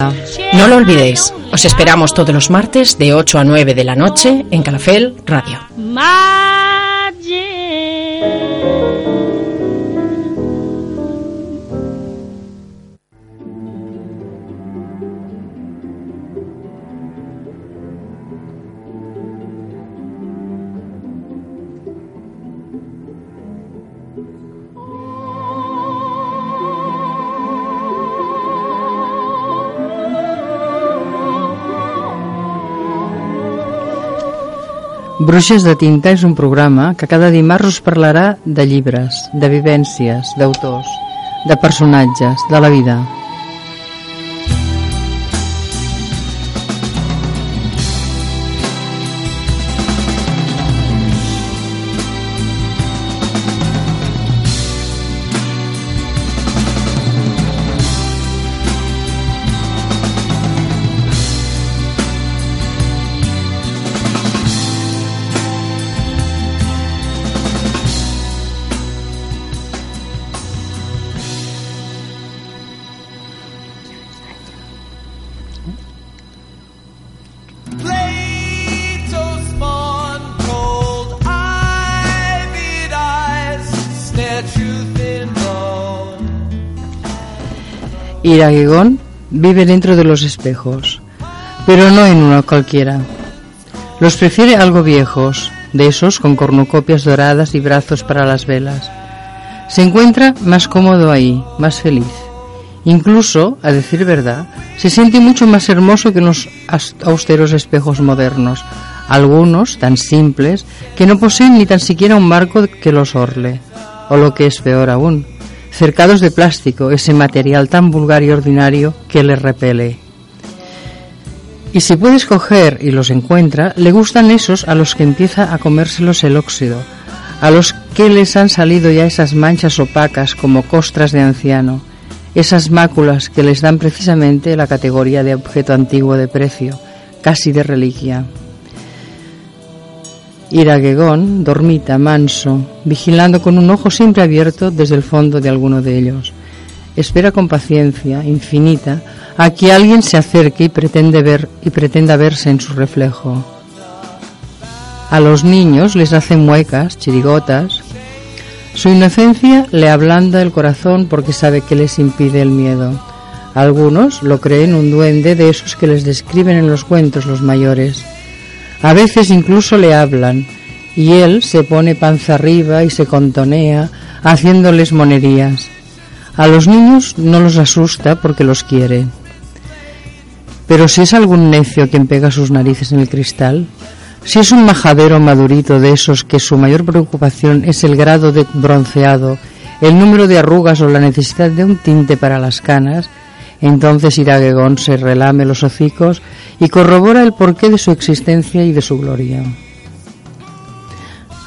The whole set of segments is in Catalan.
No lo olvidéis, os esperamos todos los martes de 8 a 9 de la noche en Calafel Radio. Bruixes de tinta és un programa que cada dimarts us parlarà de llibres, de vivències, d'autors, de personatges, de la vida. Iraguegón vive dentro de los espejos, pero no en uno cualquiera. Los prefiere algo viejos, de esos con cornucopias doradas y brazos para las velas. Se encuentra más cómodo ahí, más feliz. Incluso, a decir verdad, se siente mucho más hermoso que los austeros espejos modernos, algunos tan simples que no poseen ni tan siquiera un marco que los orle, o lo que es peor aún, cercados de plástico, ese material tan vulgar y ordinario que le repele. Y si puede escoger y los encuentra, le gustan esos a los que empieza a comérselos el óxido, a los que les han salido ya esas manchas opacas como costras de anciano, esas máculas que les dan precisamente la categoría de objeto antiguo de precio, casi de reliquia. Iraguegón dormita, manso, vigilando con un ojo siempre abierto desde el fondo de alguno de ellos. Espera con paciencia infinita a que alguien se acerque y pretende ver y pretenda verse en su reflejo. A los niños les hace muecas, chirigotas. Su inocencia le ablanda el corazón porque sabe que les impide el miedo. Algunos lo creen un duende de esos que les describen en los cuentos los mayores. A veces incluso le hablan y él se pone panza arriba y se contonea haciéndoles monerías. A los niños no los asusta porque los quiere. Pero si es algún necio quien pega sus narices en el cristal, si es un majadero madurito de esos que su mayor preocupación es el grado de bronceado, el número de arrugas o la necesidad de un tinte para las canas, entonces Iraguegón se relame los hocicos y corrobora el porqué de su existencia y de su gloria.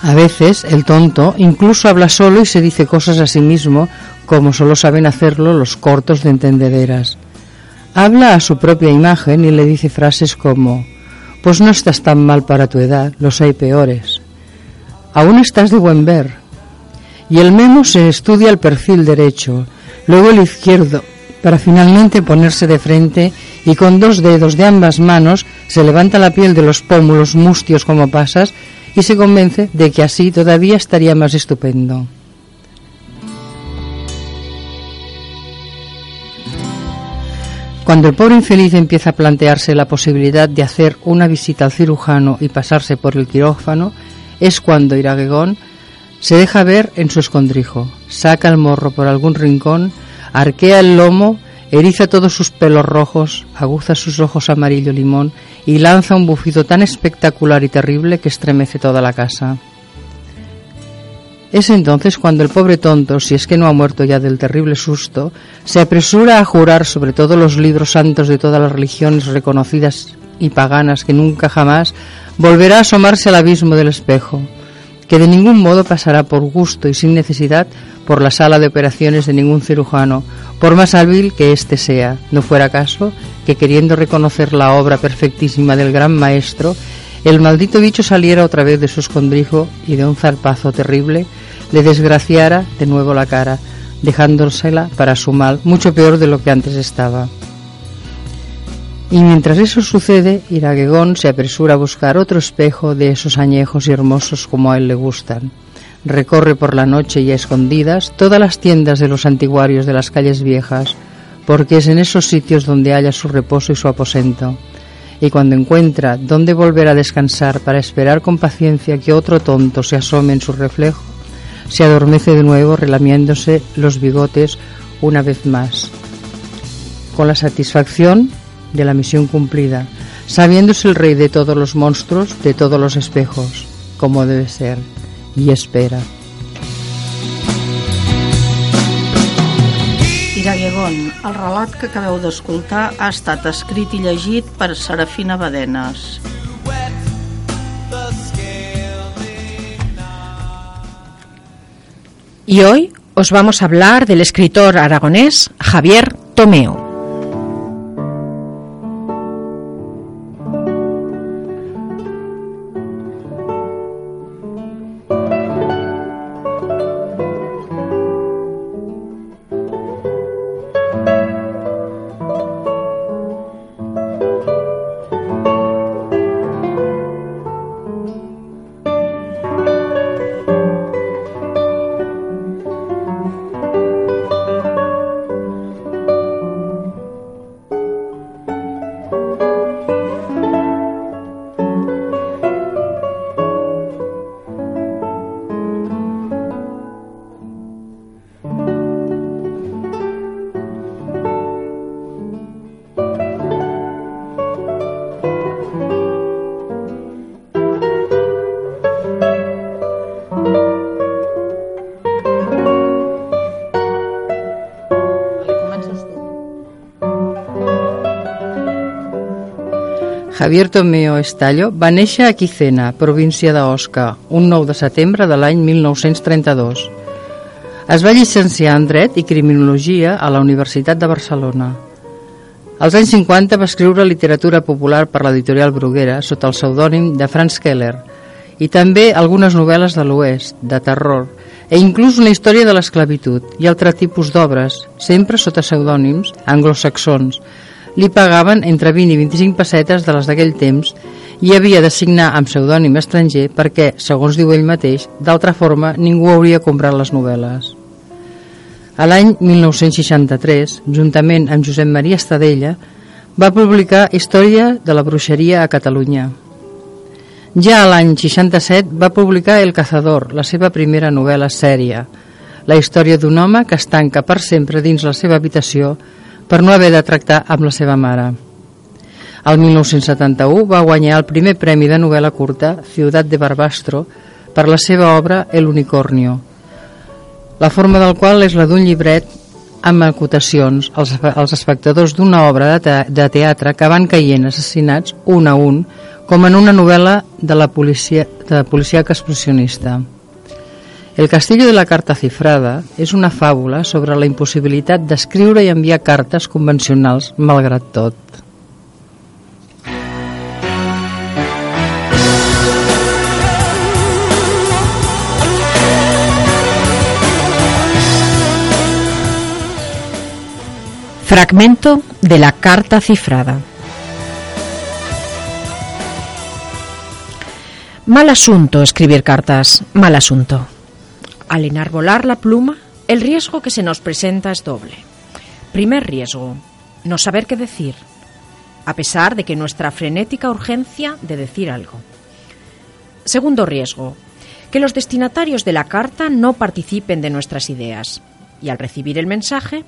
A veces el tonto incluso habla solo y se dice cosas a sí mismo, como solo saben hacerlo los cortos de entendederas. Habla a su propia imagen y le dice frases como Pues no estás tan mal para tu edad, los hay peores. Aún estás de buen ver. Y el memo se estudia el perfil derecho, luego el izquierdo, para finalmente ponerse de frente y con dos dedos de ambas manos se levanta la piel de los pómulos mustios como pasas y se convence de que así todavía estaría más estupendo. Cuando el pobre infeliz empieza a plantearse la posibilidad de hacer una visita al cirujano y pasarse por el quirófano, es cuando Iraguegón se deja ver en su escondrijo, saca el morro por algún rincón, arquea el lomo, eriza todos sus pelos rojos, aguza sus ojos amarillo limón y lanza un bufido tan espectacular y terrible que estremece toda la casa. Es entonces cuando el pobre tonto, si es que no ha muerto ya del terrible susto, se apresura a jurar sobre todos los libros santos de todas las religiones reconocidas y paganas que nunca jamás volverá a asomarse al abismo del espejo, que de ningún modo pasará por gusto y sin necesidad por la sala de operaciones de ningún cirujano, por más hábil que éste sea, no fuera caso que queriendo reconocer la obra perfectísima del gran maestro, el maldito bicho saliera otra vez de su escondrijo y de un zarpazo terrible le desgraciara de nuevo la cara, dejándosela para su mal mucho peor de lo que antes estaba. Y mientras eso sucede, Iraguegón se apresura a buscar otro espejo de esos añejos y hermosos como a él le gustan. Recorre por la noche y a escondidas todas las tiendas de los antiguarios de las calles viejas, porque es en esos sitios donde halla su reposo y su aposento. Y cuando encuentra dónde volver a descansar para esperar con paciencia que otro tonto se asome en su reflejo, se adormece de nuevo relamiéndose los bigotes una vez más. Con la satisfacción de la misión cumplida, sabiéndose el rey de todos los monstruos, de todos los espejos, como debe ser, y espera. Iraguegon, el relat que acabeu d'escoltar ha estat escrit i llegit per Serafina Badenes. Y hoy os vamos a hablar del escritor aragonés Javier Tomeo. Javier Tomeo Estallo va néixer a Quicena, província d'Osca, un 9 de setembre de l'any 1932. Es va llicenciar en Dret i Criminologia a la Universitat de Barcelona. Als anys 50 va escriure literatura popular per l'editorial Bruguera sota el pseudònim de Franz Keller i també algunes novel·les de l'Oest, de terror, e inclús una història de l'esclavitud i altre tipus d'obres, sempre sota pseudònims anglosaxons, li pagaven entre 20 i 25 pessetes de les d'aquell temps i havia de signar amb pseudònim estranger perquè, segons diu ell mateix, d'altra forma ningú hauria comprat les novel·les. A l'any 1963, juntament amb Josep Maria Estadella, va publicar Història de la bruixeria a Catalunya. Ja a l'any 67 va publicar El cazador, la seva primera novel·la sèria, la història d'un home que es tanca per sempre dins la seva habitació per no haver de tractar amb la seva mare. El 1971 va guanyar el primer premi de novel·la curta Ciutat de Barbastro per la seva obra El unicornio, la forma del qual és la d'un llibret amb acotacions als, als espectadors d'una obra de, te de teatre que van caient assassinats un a un com en una novel·la de la policia, de policia expressionista. El castillo de la carta cifrada és una fàbula sobre la impossibilitat d'escriure i enviar cartes convencionals malgrat tot. Fragmento de la carta cifrada. Mal asunto escribir cartas, mal asunto. Al enarbolar la pluma, el riesgo que se nos presenta es doble. Primer riesgo, no saber qué decir, a pesar de que nuestra frenética urgencia de decir algo. Segundo riesgo, que los destinatarios de la carta no participen de nuestras ideas y al recibir el mensaje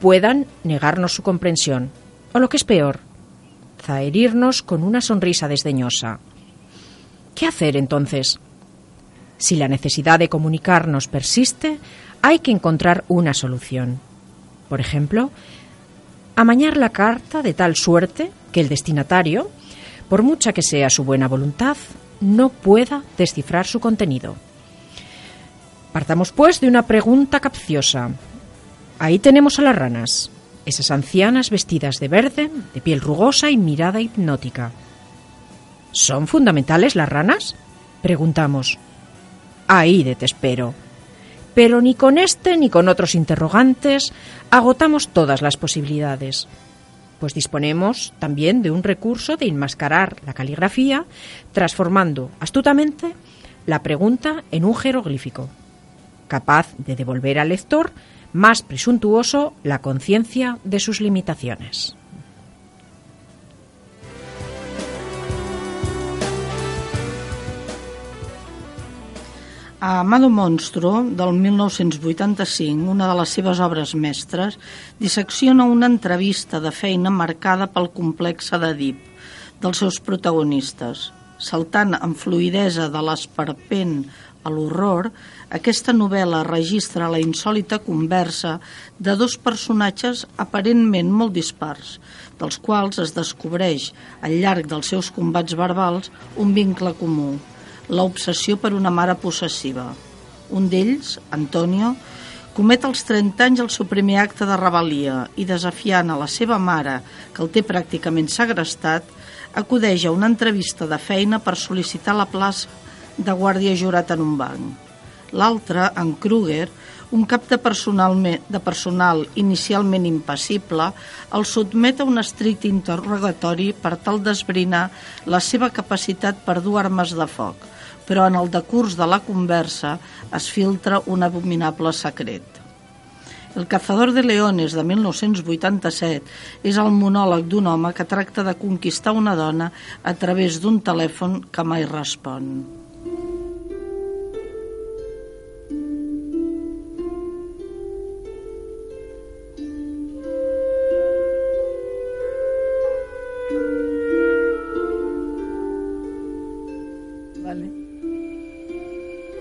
puedan negarnos su comprensión, o lo que es peor, zaherirnos con una sonrisa desdeñosa. ¿Qué hacer entonces? Si la necesidad de comunicarnos persiste, hay que encontrar una solución. Por ejemplo, amañar la carta de tal suerte que el destinatario, por mucha que sea su buena voluntad, no pueda descifrar su contenido. Partamos pues de una pregunta capciosa. Ahí tenemos a las ranas, esas ancianas vestidas de verde, de piel rugosa y mirada hipnótica. ¿Son fundamentales las ranas? Preguntamos. Ahí de te espero. Pero ni con este ni con otros interrogantes agotamos todas las posibilidades. pues disponemos también de un recurso de enmascarar la caligrafía, transformando astutamente la pregunta en un jeroglífico, capaz de devolver al lector más presuntuoso la conciencia de sus limitaciones. A Amado Monstro, del 1985, una de les seves obres mestres, dissecciona una entrevista de feina marcada pel complex d'Edip dels seus protagonistes. Saltant amb fluidesa de l'esperpent a l'horror, aquesta novel·la registra la insòlita conversa de dos personatges aparentment molt dispars, dels quals es descobreix, al llarg dels seus combats verbals, un vincle comú – l'obsessió per una mare possessiva. Un d'ells, Antonio, comet als 30 anys el seu primer acte de rebel·lia i desafiant a la seva mare, que el té pràcticament segrestat, acudeix a una entrevista de feina per sol·licitar la plaça de guàrdia jurat en un banc. L'altre, en Kruger, un cap de personal, de personal inicialment impassible el sotmet a un estricte interrogatori per tal d'esbrinar la seva capacitat per dur armes de foc, però en el decurs de la conversa es filtra un abominable secret. El cazador de leones de 1987 és el monòleg d'un home que tracta de conquistar una dona a través d'un telèfon que mai respon.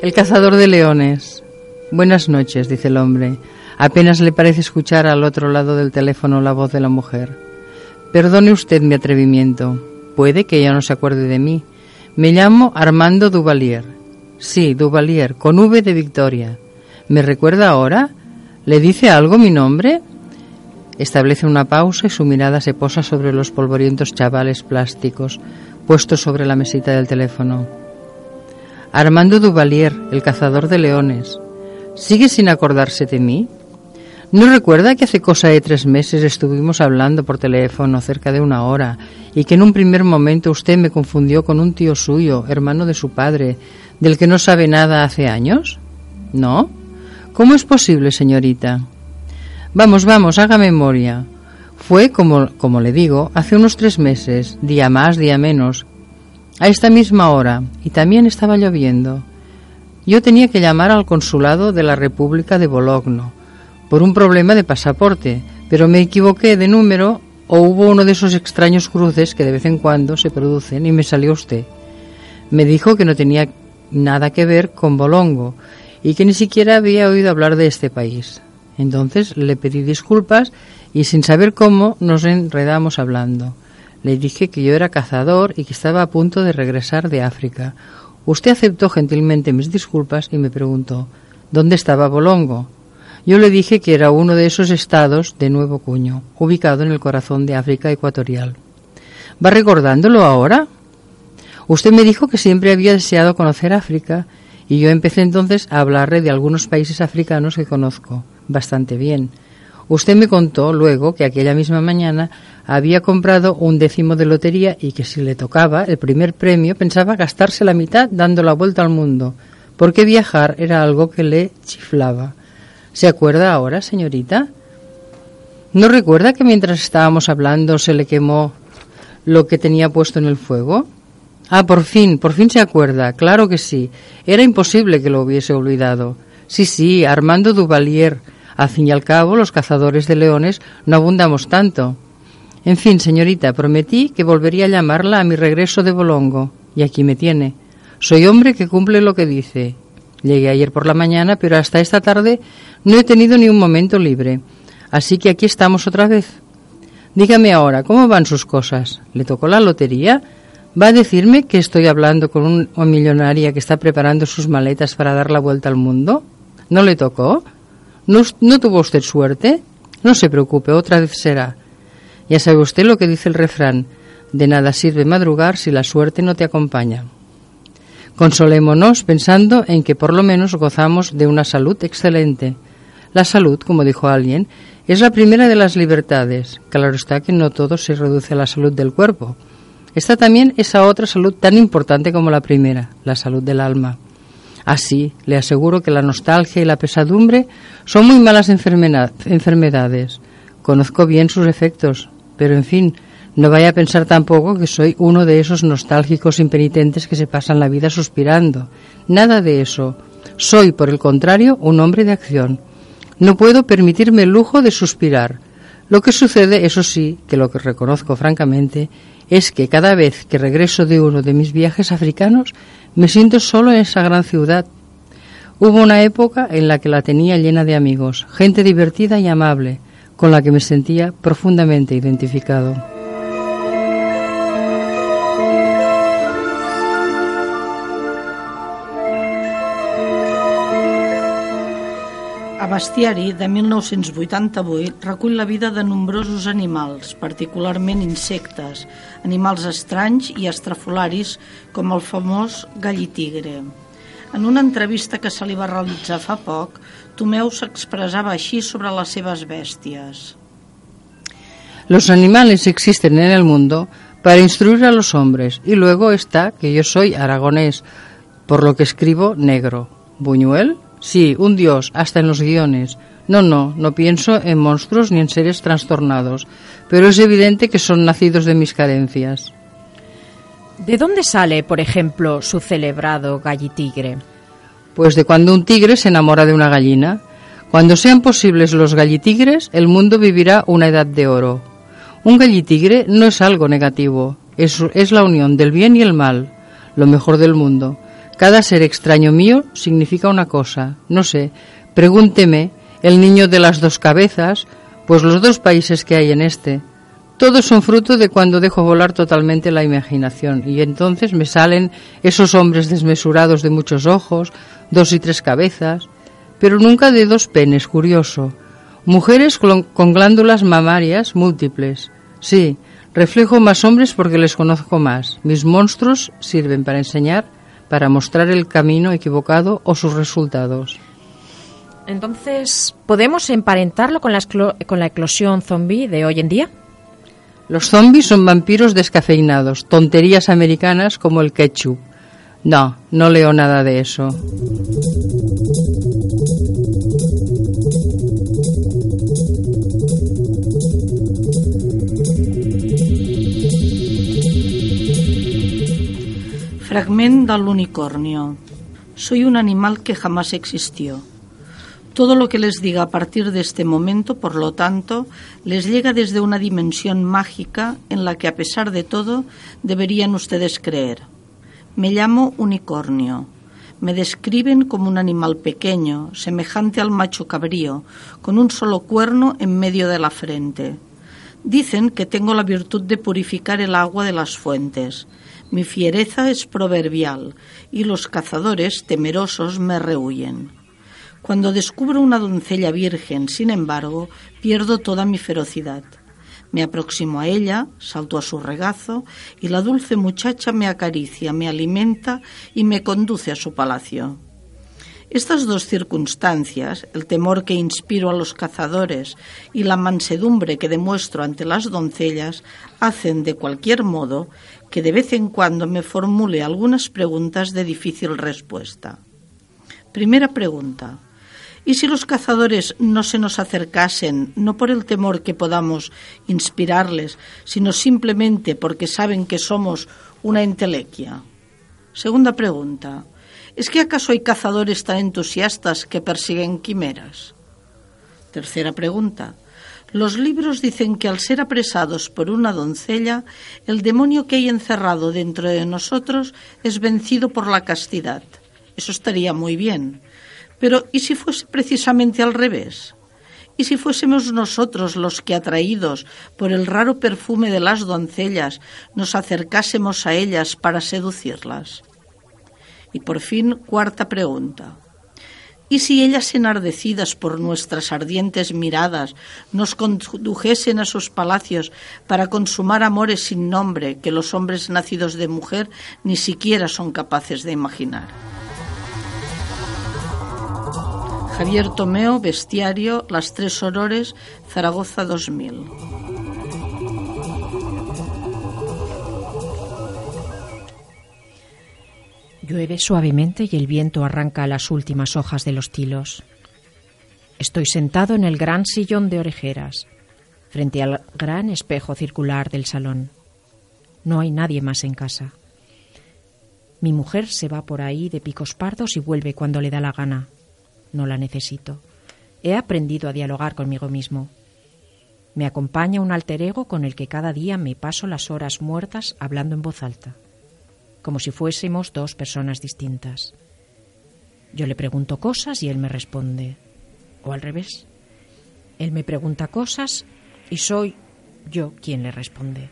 El cazador de leones. Buenas noches, dice el hombre. Apenas le parece escuchar al otro lado del teléfono la voz de la mujer. Perdone usted mi atrevimiento. Puede que ella no se acuerde de mí. Me llamo Armando Duvalier. Sí, Duvalier, con V de Victoria. ¿Me recuerda ahora? ¿Le dice algo mi nombre? Establece una pausa y su mirada se posa sobre los polvorientos chavales plásticos puestos sobre la mesita del teléfono. Armando Duvalier, el cazador de leones. ¿Sigue sin acordarse de mí? ¿No recuerda que hace cosa de tres meses estuvimos hablando por teléfono cerca de una hora y que en un primer momento usted me confundió con un tío suyo, hermano de su padre, del que no sabe nada hace años? ¿No? ¿Cómo es posible, señorita? Vamos, vamos, haga memoria. Fue, como, como le digo, hace unos tres meses, día más, día menos, a esta misma hora, y también estaba lloviendo. Yo tenía que llamar al consulado de la República de Bologna por un problema de pasaporte, pero me equivoqué de número o hubo uno de esos extraños cruces que de vez en cuando se producen y me salió usted. Me dijo que no tenía nada que ver con Bolongo y que ni siquiera había oído hablar de este país. Entonces le pedí disculpas y sin saber cómo nos enredamos hablando. Le dije que yo era cazador y que estaba a punto de regresar de África. Usted aceptó gentilmente mis disculpas y me preguntó ¿dónde estaba Bolongo? Yo le dije que era uno de esos estados de Nuevo Cuño, ubicado en el corazón de África ecuatorial. ¿Va recordándolo ahora? Usted me dijo que siempre había deseado conocer África y yo empecé entonces a hablarle de algunos países africanos que conozco bastante bien. Usted me contó luego que aquella misma mañana había comprado un décimo de lotería y que si le tocaba el primer premio pensaba gastarse la mitad dando la vuelta al mundo, porque viajar era algo que le chiflaba. ¿Se acuerda ahora, señorita? ¿No recuerda que mientras estábamos hablando se le quemó lo que tenía puesto en el fuego? Ah, por fin, por fin se acuerda. Claro que sí. Era imposible que lo hubiese olvidado. Sí, sí, Armando Duvalier. Al fin y al cabo, los cazadores de leones no abundamos tanto. En fin, señorita, prometí que volvería a llamarla a mi regreso de Bolongo, y aquí me tiene. Soy hombre que cumple lo que dice. Llegué ayer por la mañana, pero hasta esta tarde no he tenido ni un momento libre. Así que aquí estamos otra vez. Dígame ahora, ¿cómo van sus cosas? ¿Le tocó la lotería? ¿Va a decirme que estoy hablando con una millonaria que está preparando sus maletas para dar la vuelta al mundo? ¿No le tocó? ¿No, ¿No tuvo usted suerte? No se preocupe, otra vez será. Ya sabe usted lo que dice el refrán, de nada sirve madrugar si la suerte no te acompaña. Consolémonos pensando en que por lo menos gozamos de una salud excelente. La salud, como dijo alguien, Es la primera de las libertades. Claro está que no todo se reduce a la salud del cuerpo. Está también esa otra salud tan importante como la primera, la salud del alma. Así, le aseguro que la nostalgia y la pesadumbre son muy malas enfermedades. Conozco bien sus efectos, pero en fin, no vaya a pensar tampoco que soy uno de esos nostálgicos impenitentes que se pasan la vida suspirando. Nada de eso. Soy, por el contrario, un hombre de acción. No puedo permitirme el lujo de suspirar. Lo que sucede, eso sí, que lo que reconozco francamente, es que cada vez que regreso de uno de mis viajes africanos me siento solo en esa gran ciudad. Hubo una época en la que la tenía llena de amigos, gente divertida y amable, con la que me sentía profundamente identificado. bestiari de 1988 recull la vida de nombrosos animals, particularment insectes, animals estranys i estrafolaris com el famós gallitigre. En una entrevista que se li va realitzar fa poc, Tomeu s'expressava així sobre les seves bèsties. Los animales existen en el mundo para instruir a los hombres y luego está que yo soy aragonés, por lo que escribo negro. Buñuel Sí, un dios, hasta en los guiones. No, no, no pienso en monstruos ni en seres trastornados, pero es evidente que son nacidos de mis carencias. ¿De dónde sale, por ejemplo, su celebrado gallitigre? Pues de cuando un tigre se enamora de una gallina. Cuando sean posibles los gallitigres, el mundo vivirá una edad de oro. Un gallitigre no es algo negativo, es, es la unión del bien y el mal, lo mejor del mundo. Cada ser extraño mío significa una cosa, no sé, pregúnteme, el niño de las dos cabezas, pues los dos países que hay en este, todos son fruto de cuando dejo volar totalmente la imaginación y entonces me salen esos hombres desmesurados de muchos ojos, dos y tres cabezas, pero nunca de dos penes, curioso. Mujeres con glándulas mamarias múltiples. Sí, reflejo más hombres porque les conozco más. Mis monstruos sirven para enseñar para mostrar el camino equivocado o sus resultados. Entonces, ¿podemos emparentarlo con la, con la eclosión zombie de hoy en día? Los zombies son vampiros descafeinados, tonterías americanas como el ketchup. No, no leo nada de eso. Fragmento del unicornio. Soy un animal que jamás existió. Todo lo que les diga a partir de este momento, por lo tanto, les llega desde una dimensión mágica en la que, a pesar de todo, deberían ustedes creer. Me llamo unicornio. Me describen como un animal pequeño, semejante al macho cabrío, con un solo cuerno en medio de la frente. Dicen que tengo la virtud de purificar el agua de las fuentes mi fiereza es proverbial y los cazadores temerosos me rehuyen. Cuando descubro una doncella virgen, sin embargo, pierdo toda mi ferocidad. Me aproximo a ella, salto a su regazo y la dulce muchacha me acaricia, me alimenta y me conduce a su palacio. Estas dos circunstancias, el temor que inspiro a los cazadores y la mansedumbre que demuestro ante las doncellas, hacen de cualquier modo que de vez en cuando me formule algunas preguntas de difícil respuesta. Primera pregunta. ¿Y si los cazadores no se nos acercasen, no por el temor que podamos inspirarles, sino simplemente porque saben que somos una entelequia? Segunda pregunta. ¿Es que acaso hay cazadores tan entusiastas que persiguen quimeras? Tercera pregunta. Los libros dicen que al ser apresados por una doncella, el demonio que hay encerrado dentro de nosotros es vencido por la castidad. Eso estaría muy bien. Pero ¿y si fuese precisamente al revés? ¿Y si fuésemos nosotros los que, atraídos por el raro perfume de las doncellas, nos acercásemos a ellas para seducirlas? Y por fin, cuarta pregunta. ¿Y si ellas enardecidas por nuestras ardientes miradas nos condujesen a sus palacios para consumar amores sin nombre que los hombres nacidos de mujer ni siquiera son capaces de imaginar? Javier Tomeo, Bestiario, Las Tres Horores, Zaragoza 2000. Llueve suavemente y el viento arranca las últimas hojas de los tilos. Estoy sentado en el gran sillón de orejeras, frente al gran espejo circular del salón. No hay nadie más en casa. Mi mujer se va por ahí de picos pardos y vuelve cuando le da la gana. No la necesito. He aprendido a dialogar conmigo mismo. Me acompaña un alter ego con el que cada día me paso las horas muertas hablando en voz alta, como si fuésemos dos personas distintas. Yo le pregunto cosas y él me responde, o al revés. Él me pregunta cosas y soy yo quien le responde.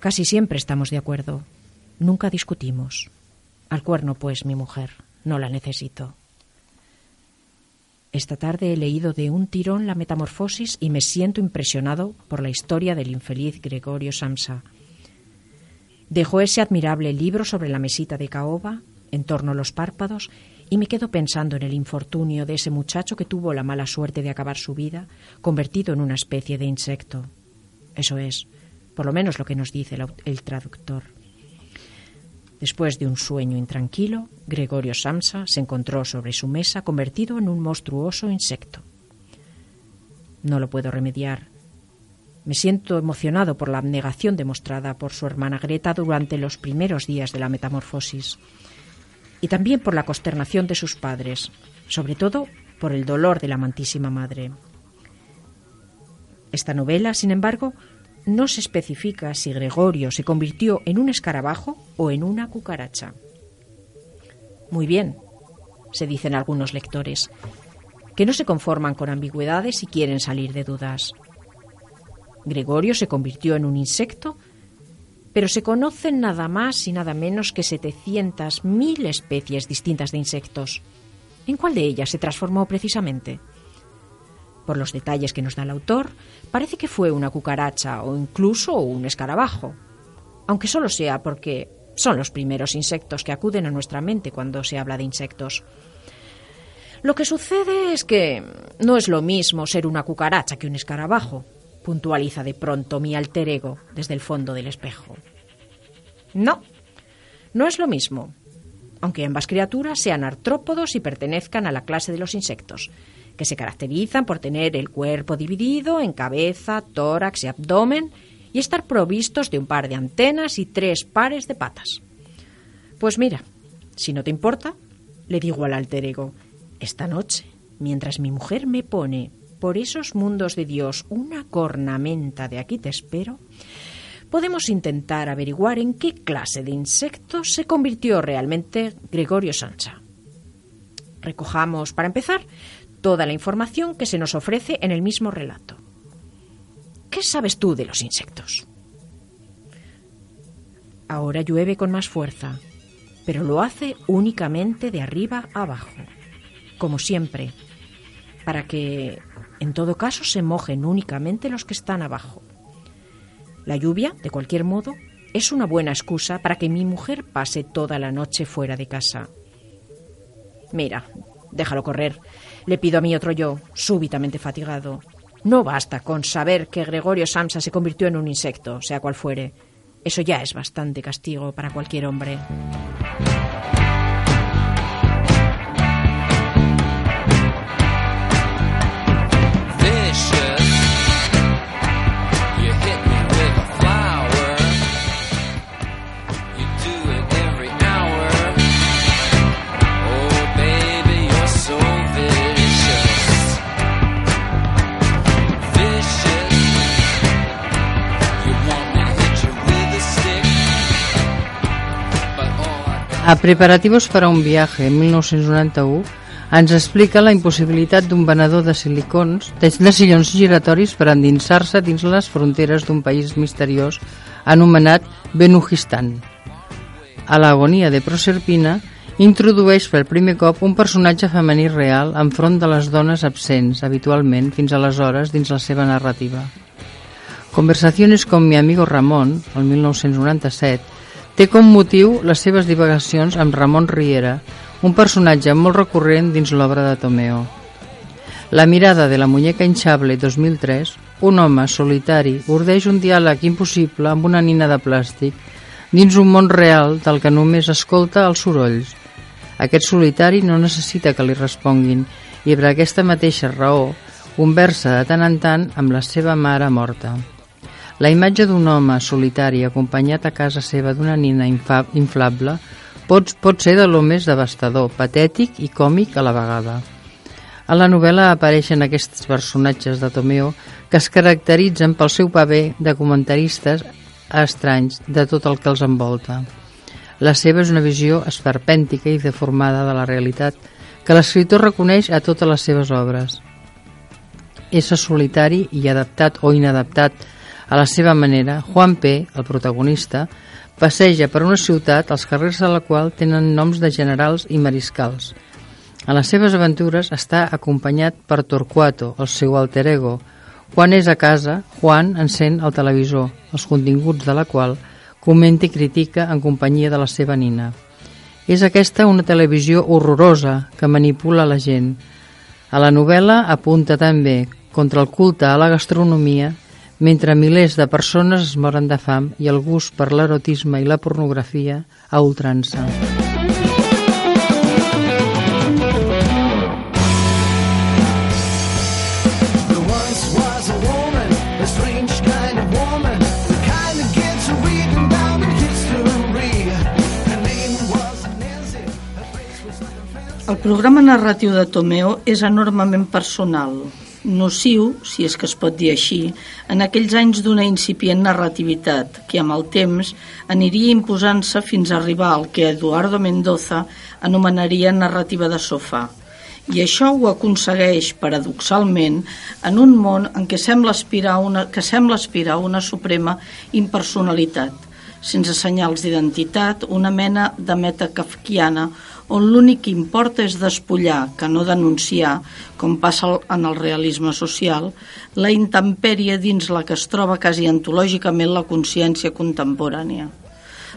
Casi siempre estamos de acuerdo, nunca discutimos. Al cuerno, pues, mi mujer, no la necesito. Esta tarde he leído de un tirón la Metamorfosis y me siento impresionado por la historia del infeliz Gregorio Samsa. Dejó ese admirable libro sobre la mesita de caoba, en torno a los párpados, y me quedo pensando en el infortunio de ese muchacho que tuvo la mala suerte de acabar su vida convertido en una especie de insecto. Eso es, por lo menos lo que nos dice el, el traductor. Después de un sueño intranquilo, Gregorio Samsa se encontró sobre su mesa convertido en un monstruoso insecto. No lo puedo remediar. Me siento emocionado por la abnegación demostrada por su hermana Greta durante los primeros días de la metamorfosis y también por la consternación de sus padres, sobre todo por el dolor de la amantísima madre. Esta novela, sin embargo, no se especifica si Gregorio se convirtió en un escarabajo o en una cucaracha. Muy bien, se dicen algunos lectores, que no se conforman con ambigüedades y quieren salir de dudas. Gregorio se convirtió en un insecto, pero se conocen nada más y nada menos que 700.000 especies distintas de insectos. ¿En cuál de ellas se transformó precisamente? Por los detalles que nos da el autor, parece que fue una cucaracha o incluso un escarabajo, aunque solo sea porque son los primeros insectos que acuden a nuestra mente cuando se habla de insectos. Lo que sucede es que no es lo mismo ser una cucaracha que un escarabajo, puntualiza de pronto mi alter ego desde el fondo del espejo. No, no es lo mismo, aunque ambas criaturas sean artrópodos y pertenezcan a la clase de los insectos, que se caracterizan por tener el cuerpo dividido en cabeza, tórax y abdomen y estar provistos de un par de antenas y tres pares de patas. Pues mira, si no te importa, le digo al alter ego, esta noche, mientras mi mujer me pone por esos mundos de Dios una cornamenta de aquí te espero, podemos intentar averiguar en qué clase de insectos se convirtió realmente Gregorio Sancha. Recojamos, para empezar, toda la información que se nos ofrece en el mismo relato. ¿Qué sabes tú de los insectos? Ahora llueve con más fuerza, pero lo hace únicamente de arriba abajo, como siempre, para que, en todo caso, se mojen únicamente los que están abajo. La lluvia, de cualquier modo, es una buena excusa para que mi mujer pase toda la noche fuera de casa. Mira, déjalo correr. Le pido a mi otro yo, súbitamente fatigado. No basta con saber que Gregorio Samsa se convirtió en un insecto, sea cual fuere. Eso ya es bastante castigo para cualquier hombre. A Preparativos per a un viaje, en 1991, ens explica la impossibilitat d'un venedor de silicons, de sillons giratoris per endinsar-se dins les fronteres d'un país misteriós anomenat Benujistan. A l'agonia de Proserpina, introdueix per primer cop un personatge femení real enfront de les dones absents habitualment fins aleshores dins la seva narrativa. Conversaciones con mi amigo Ramon, el 1997, Té com motiu les seves divagacions amb Ramon Riera, un personatge molt recurrent dins l'obra de Tomeo. La mirada de la muñeca hinchable 2003, un home solitari urdeix un diàleg impossible amb una nina de plàstic dins un món real del que només escolta els sorolls. Aquest solitari no necessita que li responguin i per aquesta mateixa raó conversa de tant en tant amb la seva mare morta. La imatge d'un home solitari acompanyat a casa seva d'una nina inflable pot, pot ser de lo més devastador, patètic i còmic a la vegada. A la novel·la apareixen aquests personatges de Tomeo que es caracteritzen pel seu paper de comentaristes estranys de tot el que els envolta. La seva és una visió esperpèntica i deformada de la realitat que l'escriptor reconeix a totes les seves obres. Ésser solitari i adaptat o inadaptat a la seva manera, Juan P., el protagonista, passeja per una ciutat els carrers de la qual tenen noms de generals i mariscals. A les seves aventures està acompanyat per Torquato, el seu alter ego. Quan és a casa, Juan encén el televisor, els continguts de la qual comenta i critica en companyia de la seva nina. És aquesta una televisió horrorosa que manipula la gent. A la novel·la apunta també contra el culte a la gastronomia mentre milers de persones es moren de fam i el gust per l'erotisme i la pornografia a ultrança. El programa narratiu de Tomeo és enormement personal, nociu, si és que es pot dir així, en aquells anys d'una incipient narrativitat que amb el temps aniria imposant-se fins a arribar al que Eduardo Mendoza anomenaria narrativa de sofà. I això ho aconsegueix, paradoxalment, en un món en què sembla aspirar una, que sembla aspirar una suprema impersonalitat, sense senyals d'identitat, una mena de meta kafkiana on l'únic que importa és despullar, que no denunciar, com passa en el realisme social, la intempèrie dins la que es troba quasi antològicament la consciència contemporània.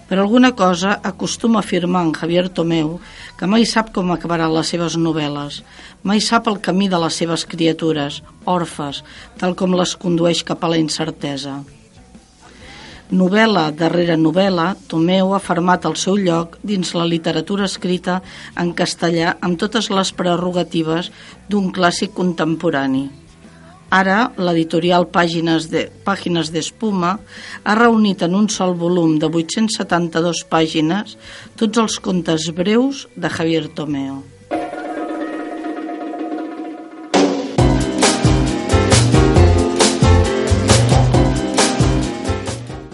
Per alguna cosa acostuma a afirmar en Javier Tomeu que mai sap com acabaran les seves novel·les, mai sap el camí de les seves criatures, orfes, tal com les condueix cap a la incertesa. Novel·la darrere novel·la, Tomeu ha format el seu lloc dins la literatura escrita en castellà amb totes les prerrogatives d'un clàssic contemporani. Ara, l'editorial Pàgines de, Pàgines d'Espuma ha reunit en un sol volum de 872 pàgines tots els contes breus de Javier Tomeo.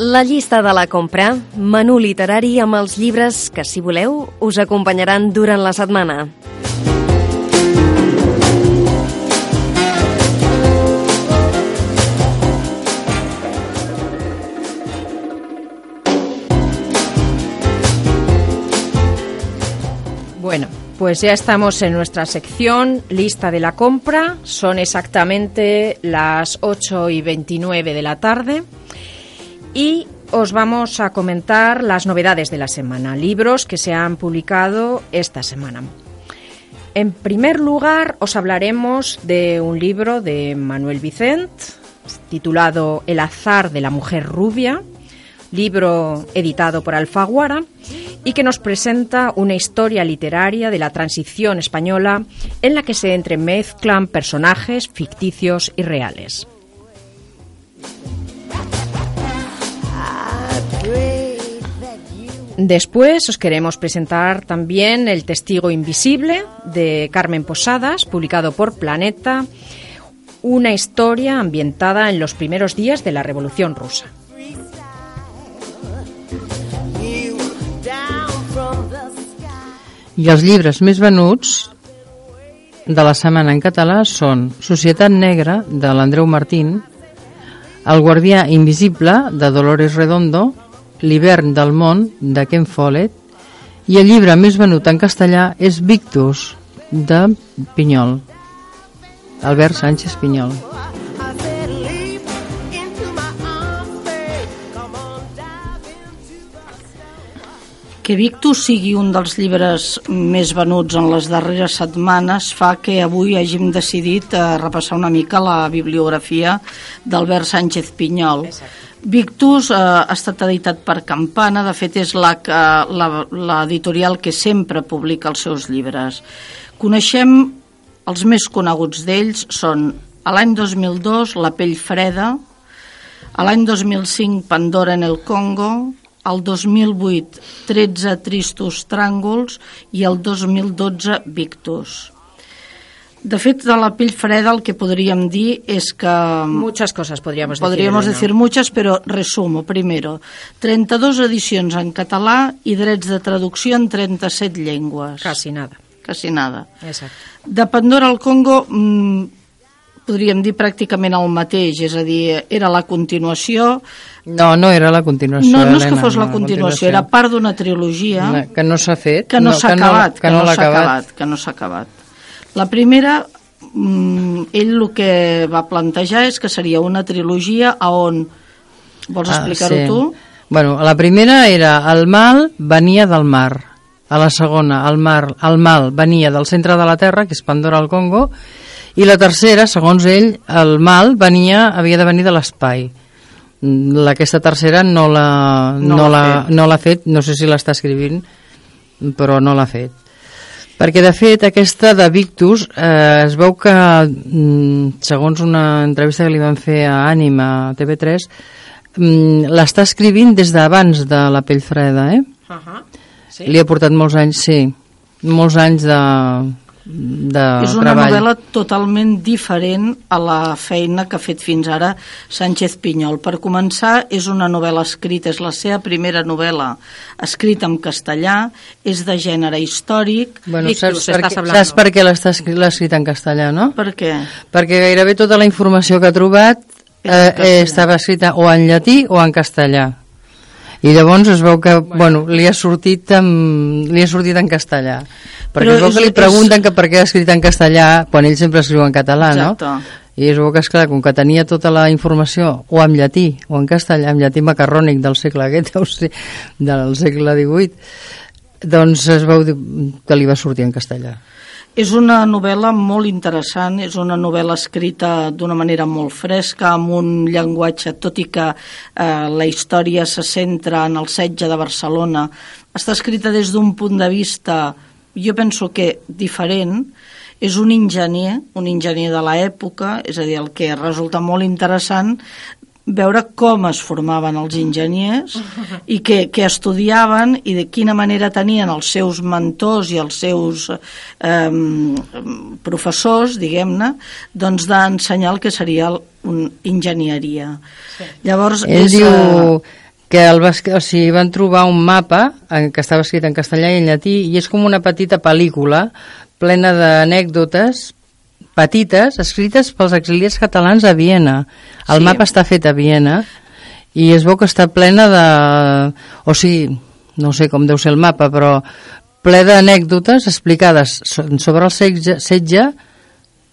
La llista de la compra, menú literari amb els llibres que, si voleu, us acompanyaran durant la setmana. Bueno, pues ya estamos en nuestra sección lista de la compra. Son exactamente las 8 y 29 de la tarde y os vamos a comentar las novedades de la semana, libros que se han publicado esta semana. En primer lugar, os hablaremos de un libro de Manuel Vicent, titulado El azar de la mujer rubia, libro editado por Alfaguara, y que nos presenta una historia literaria de la transición española en la que se entremezclan personajes ficticios y reales. Después os queremos presentar también El Testigo Invisible de Carmen Posadas, publicado por Planeta, una historia ambientada en los primeros días de la Revolución Rusa. I els llibres més venuts de la setmana en català són Societat Negra, de l'Andreu Martín, El guardià invisible, de Dolores Redondo, L'hivern del món, de Ken Follett, i el llibre més venut en castellà és Victus, de Pinyol, Albert Sánchez Pinyol. Que Victus sigui un dels llibres més venuts en les darreres setmanes fa que avui hàgim decidit eh, repassar una mica la bibliografia d'Albert Sánchez Pinyol. Victus eh, ha estat editat per Campana, de fet és l'editorial que sempre publica els seus llibres. Coneixem els més coneguts d'ells són a l'any 2002 La pell freda, a l'any 2005 Pandora en el Congo, el 2008 13 tristos tràngols i el 2012 Victus. De fet, de la pell freda el que podríem dir és que... Muchas cosas podríamos decir. Podríamos Elena. decir muchas, pero resumo. Primero, 32 edicions en català i drets de traducció en 37 llengües. Casi nada. Quasi nada. Exacto. De Pandora al Congo mm, podríem dir pràcticament el mateix, és a dir, era la continuació... No, no era la continuació. No, no és que Helena, fos la no, continuació, era part d'una trilogia No, que no s'ha fet. que no, s'ha acabat, que no, l'ha l'ha acabat. que no s'ha acabat. La primera, mm, ell el que va plantejar és que seria una trilogia a on... Vols explicar-ho Ah, sí. tu? Bueno, la primera era el mal venia del mar. A la segona, el, mar, el mal venia del centre de la Terra, que és Pandora al Congo, i la tercera, segons ell, el mal venia, havia de venir de l'espai. Mm, la- Aquesta tercera no l'ha No no l'ha fet. no l'ha fet, no sé si l'està escrivint, però no l'ha fet. Perquè, de fet, aquesta de Victus eh, es veu que, mm, segons una entrevista que li van fer a Ànima, a TV3, mm, l'està escrivint des d'abans de La pell freda, eh? Ajá. Sí. Li ha portat molts anys, sí, molts anys de, de és una treball. novel·la totalment diferent a la feina que ha fet fins ara Sánchez Pinyol. Per començar, és una novel·la escrita, és la seva primera novel·la escrita en castellà, és de gènere històric. Bueno, Victus, saps, per què, saps per què l'està escrit, l'ha escrit en castellà, no? Per què? Perquè gairebé tota la informació que ha trobat eh, eh, estava escrita o en llatí o en castellà. I llavors es veu que, bueno, li ha sortit en, li ha sortit en castellà. Perquè és- que li és- pregunten que per què ha escrit en castellà quan ell sempre escriu en català, Exacte. no? I es veu que, esclar, com que tenia tota la informació o en llatí o en castellà, en llatí macarrònic del segle aquest, o sigui, del segle XVIII, doncs es veu que li va sortir en castellà. És una novel·la molt interessant, és una novel·la escrita d'una manera molt fresca, amb un llenguatge, tot i que eh, la història se centra en el setge de Barcelona, està escrita des d'un punt de vista, jo penso que diferent, és un enginyer, un enginyer de l'època, és a dir, el que resulta molt interessant veure com es formaven els enginyers i què, què estudiaven i de quina manera tenien els seus mentors i els seus eh, professors, diguem-ne, doncs d'ensenyar el que seria un enginyeria. Sí. Llavors, Ell és, diu eh, que el va, o sigui, van trobar un mapa en, que estava escrit en castellà i en llatí i és com una petita pel·lícula plena d'anècdotes petites escrites pels exiliats catalans a Viena. El Sí. mapa està fet a Viena i es veu que està plena de... O sigui, no sé com deu ser el mapa, però ple d'anècdotes explicades so- sobre el setge, setge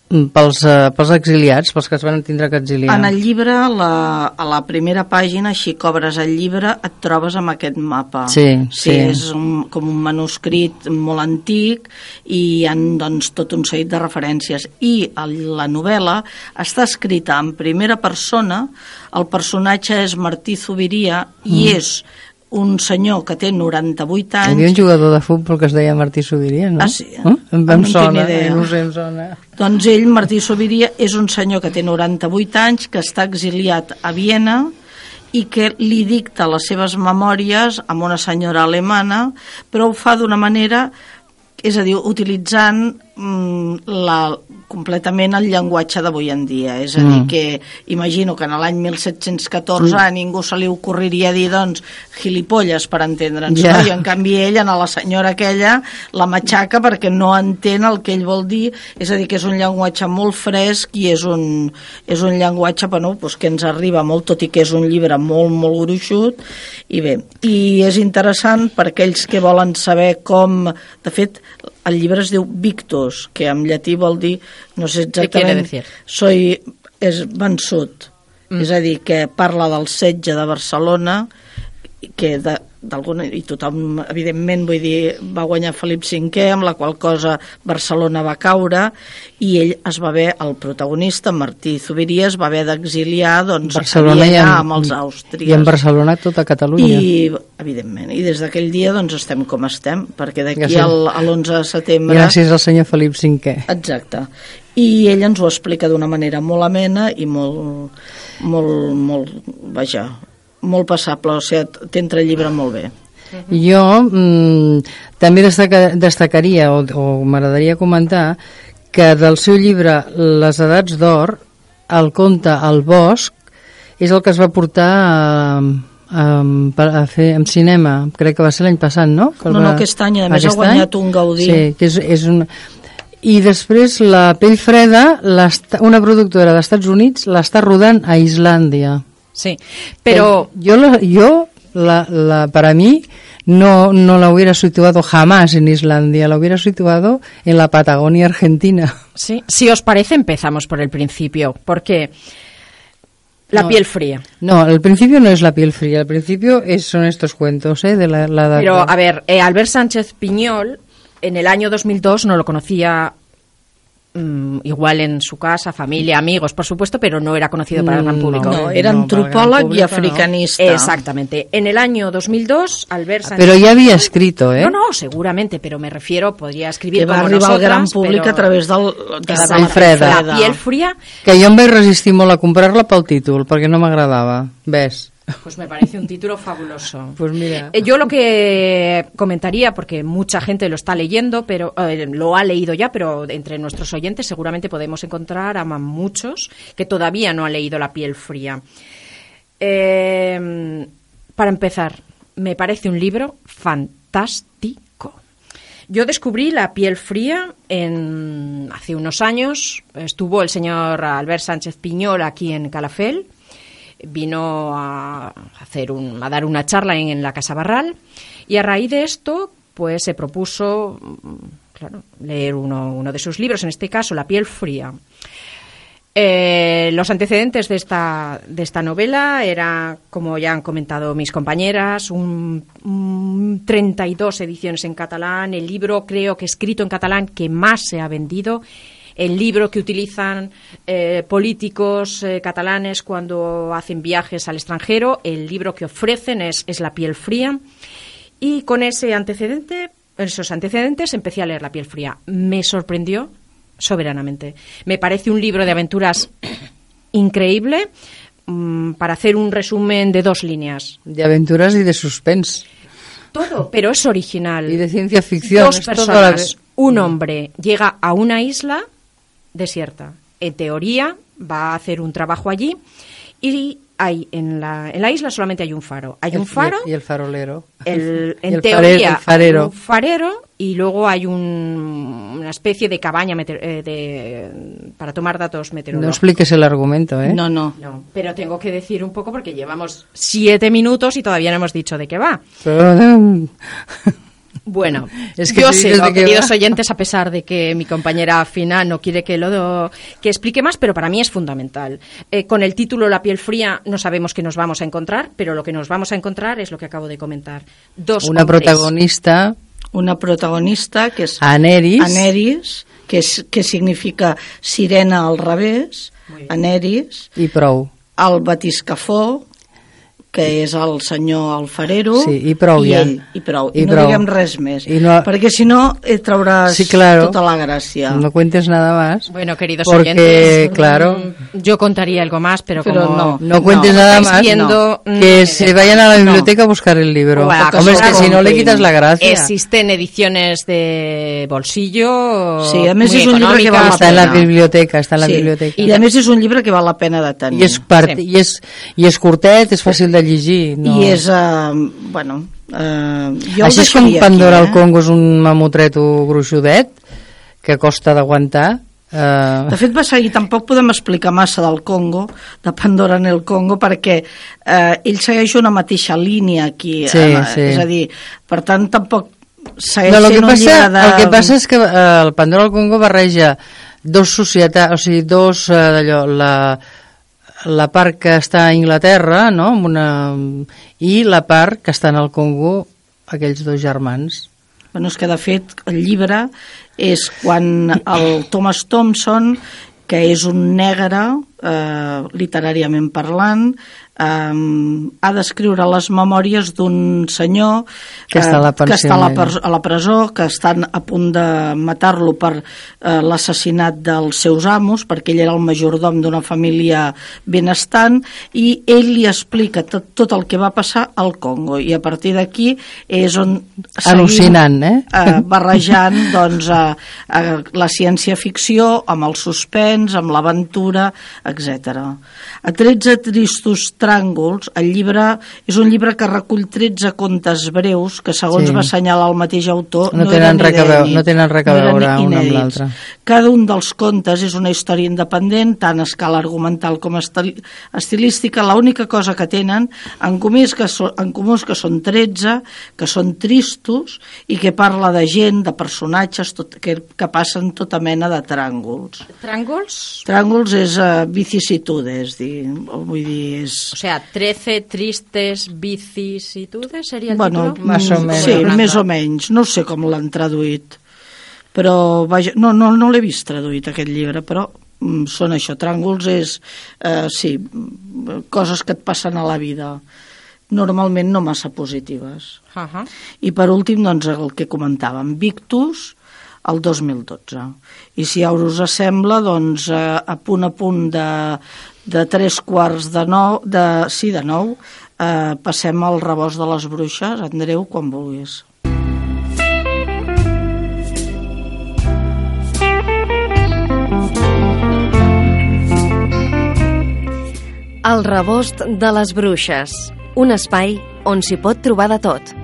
pels, eh, pels exiliats, pels que es van tindre que exiliar. En el llibre, la, a la primera pàgina, així que obres el llibre, et trobes amb aquest mapa. Sí, sí. sí. És un, com un manuscrit molt antic i hi ha doncs, tot un seguit de referències. I el, la novel·la està escrita en primera persona, el personatge és Martí Zubiria i Mm. és un senyor que té 98 Hi anys havia un jugador de futbol que es deia Martí Subiria, no? Ah, sí? Eh? Em, No em en tinc sona, eh? no sé, em sona. Doncs ell, Martí Sobiria, és un senyor que té 98 anys, que està exiliat a Viena i que li dicta les seves memòries amb una senyora alemana, però ho fa d'una manera, és a dir, utilitzant mm, la, completament el llenguatge d'avui en dia. És a dir, Mm. que imagino que en l'any 1714 a ningú se li ocorriria dir, doncs, gilipolles, per entendre'ns. Ja. No? I en canvi ell, a la senyora aquella, la matxaca perquè no entén el que ell vol dir. És a dir, que és un llenguatge molt fresc i és un, és un llenguatge bueno, doncs, que ens arriba molt, tot i que és un llibre molt, molt gruixut. I bé, i és interessant per aquells que volen saber com... De fet, el llibre es diu Victus, que en llatí vol dir, no sé exactament... Soy, és vençut. Mm. És a dir, que parla del setge de Barcelona, que de, d'alguna i tothom, evidentment, vull dir, va guanyar Felip V, amb la qual cosa Barcelona va caure i ell es va haver, el protagonista, Martí Zubiria, es va haver d'exiliar doncs, Barcelona i en, amb els àustries. I en Barcelona tota Catalunya. I, evidentment, i des d'aquell dia doncs estem com estem, perquè d'aquí al, a l'11 de setembre... Gràcies al senyor Felip V. Exacte. I ell ens ho explica d'una manera molt amena i molt, molt, molt, vaja, molt passable, o sigui, t'entra el llibre molt bé. Jo mm, també destaca, destacaria o, o m'agradaria comentar que del seu llibre Les edats d'or el conte El bosc és el que es va portar a, a, a fer en cinema, crec que va ser l'any passat, no? Que no, no, aquest any, a més ha guanyat any? un Gaudí. Sí, que és, és un... I després la Pell Freda, una productora d'Estats Units, l'està rodant a Islàndia. Sí, pero... yo, yo la, la, para mí, no, no la hubiera situado jamás en Islandia, la hubiera situado en la Patagonia Argentina. Sí, si os parece, empezamos por el principio, porque la no, piel fría. No, el principio no es la piel fría, el principio es, son estos cuentos ¿eh? de la, la Pero, a ver, eh, Albert Sánchez Piñol, en el año 2002 no lo conocía Mm, igual en su casa, familia, amigos, por supuesto, pero no era conocido para el gran mm, público. No, era no, antropólogo y africanista. No. Exactamente. En el año 2002, Albert Sánchez... Pero ya había escrito, ¿eh? No, no, seguramente, pero me refiero, podría escribir que va como arribar al gran públic però... a través del, de la, la freda. La piel fría... Que jo em vaig resistir molt a comprar-la pel títol, perquè no m'agradava. Ves. Pues me parece un título fabuloso. Pues mira. Eh, yo lo que comentaría, porque mucha gente lo está leyendo, pero eh, lo ha leído ya, pero entre nuestros oyentes seguramente podemos encontrar a muchos que todavía no han leído La piel fría. Eh, para empezar, me parece un libro fantástico. Yo descubrí La piel fría en, hace unos años. Estuvo el señor Albert Sánchez Piñol aquí en Calafel vino a hacer un, a dar una charla en, la Casa Barral y a raíz de esto pues se propuso claro, leer uno, uno de sus libros, en este caso La piel fría. Eh, los antecedentes de esta, de esta novela era, como ya han comentado mis compañeras, un, un 32 ediciones en catalán, el libro creo que escrito en catalán que más se ha vendido el libro que utilizan eh, políticos eh, catalanes cuando hacen viajes al extranjero, el libro que ofrecen es, es La piel fría. Y con ese antecedente, esos antecedentes, empecé a leer La piel fría. Me sorprendió soberanamente. Me parece un libro de aventuras increíble mmm, para hacer un resumen de dos líneas. De aventuras y de suspense. Todo, pero es original. Y de ciencia ficción. Dos personas. Un hombre llega a una isla desierta. En teoría va a hacer un trabajo allí y hay en la, en la isla solamente hay un faro. Hay el, un faro y el farolero. El, en el teoría farero, un farero y luego hay un, una especie de cabaña meteor, eh, de, para tomar datos meteorológicos. No expliques el argumento, ¿eh? No, no. No, pero tengo que decir un poco porque llevamos siete minutos y todavía no hemos dicho de qué va. Bueno, es que yo sé, queridos oyentes, a pesar de que mi compañera Fina no quiere que lo que explique más, pero para mí es fundamental. Eh, con el título La piel fría no sabemos qué nos vamos a encontrar, pero lo que nos vamos a encontrar es lo que acabo de comentar. Dos Una hombres. protagonista. Una protagonista que és Aneris. Aneris, que, que significa sirena al revés, Aneris. I prou. El batiscafó, que és el senyor Alfarero sí, i prou i ja. ell, i prou, i, I no prou. diguem res més I no... perquè si no eh, trauràs sí, claro. tota la gràcia no cuentes nada más bueno queridos porque, oyentes claro yo contaría algo más pero, pero como no, no cuentes no, nada más viendo, no. que se vayan a la biblioteca a buscar el libro Bueno, hombre es que si no le quitas la gracia existen ediciones de bolsillo sí, a més és un llibre que val la està en la pena. biblioteca està en la sí. biblioteca i a més és un llibre que val la pena de tenir i és, part, Sí. i és, i és curtet, és fàcil de llegir no? i és uh, bueno uh, jo Així és com Pandora aquí, al Congo és un mamotreto gruixudet que costa d'aguantar eh, De fet, va seguir, tampoc podem explicar massa del Congo, de Pandora en el Congo, perquè eh, ell segueix una mateixa línia aquí. Sí, eh, sí. És a dir, per tant, tampoc segueix no, el, que sent un passa, llibre de... el que passa és que eh, el Pandora al Congo barreja dos societats, o sigui, dos eh, d'allò, la, la part que està a Inglaterra, no? Amb una... i la part que està en el Congo, aquells dos germans. Bueno, és que de fet el llibre és quan el Thomas Thompson, que és un negre, eh, literàriament parlant, um, ha d'escriure les memòries d'un senyor que, està a la, que està a la, a la presó, que estan a punt de matar-lo per uh, l'assassinat dels seus amos, perquè ell era el majordom d'una família benestant, i ell li explica tot, tot el que va passar al Congo, i a partir d'aquí és on seguim Al·lucinant, eh? uh, barrejant doncs, uh, uh, la ciència-ficció amb el suspens, amb l'aventura, etc. A 13 tristos tràngols, el llibre és un llibre que recull 13 contes breus que, segons sí. va assenyalar el mateix autor, no, no tenen res a veure, no tenen res a veure no un amb l'altre. Cada un dels contes és una història independent, tant a escala argumental com estilística. L'única cosa que tenen en comú és que, so, en comú és que són 13, que són tristos i que parla de gent, de personatges tot, que, que passen tota mena de tràngols. Tràngols? Tràngols és uh, vicissitudes, dir, vull dir, és sea, 13 tristes vicisitudes seria el bueno, títol? Más o menys. Sí, més o menys. No sé com l'han traduït. Però, vaja, no, no, no l'he vist traduït, aquest llibre, però mm, són això. Tràngols és, eh, sí, coses que et passen a la vida normalment no massa positives. Uh -huh. I per últim, doncs, el que comentàvem, Victus, el 2012. I si ja us sembla, doncs, eh, a punt a punt de, de tres quarts de nou, de, sí, de nou, eh, passem al rebost de les bruixes. Andreu, quan vulguis. El rebost de les bruixes, un espai on s'hi pot trobar de tot.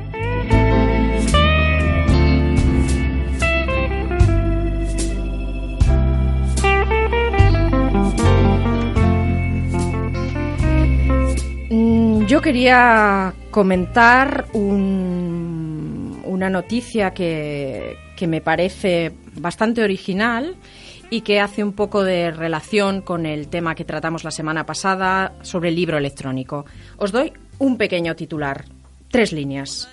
Yo quería comentar un, una noticia que, que me parece bastante original y que hace un poco de relación con el tema que tratamos la semana pasada sobre el libro electrónico. Os doy un pequeño titular, tres líneas.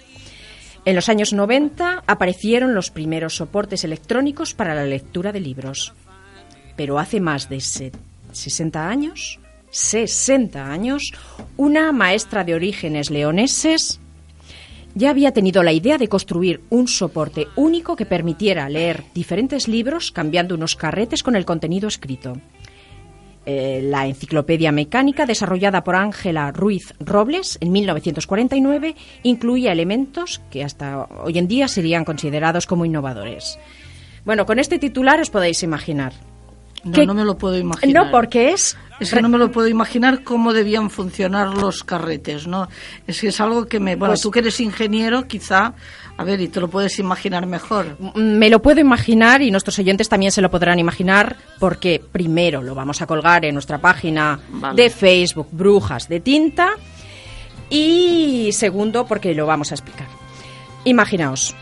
En los años 90 aparecieron los primeros soportes electrónicos para la lectura de libros. Pero hace más de 60 años 60 años, una maestra de orígenes leoneses ya había tenido la idea de construir un soporte único que permitiera leer diferentes libros cambiando unos carretes con el contenido escrito. Eh, la enciclopedia mecánica, desarrollada por Ángela Ruiz Robles en 1949, incluía elementos que hasta hoy en día serían considerados como innovadores. Bueno, con este titular os podéis imaginar. No, que- no me lo puedo imaginar. No, porque es Es que no me lo puedo imaginar cómo debían funcionar los carretes, ¿no? Es que es algo que me... Bueno, Pues- tú que eres ingeniero, quizá, a ver, y te lo puedes imaginar mejor. Me lo puedo imaginar y nuestros oyentes también se lo podrán imaginar porque primero lo vamos a colgar en nuestra página Vale. de Facebook Brujas de Tinta y segundo porque lo vamos a explicar. Imaginaos,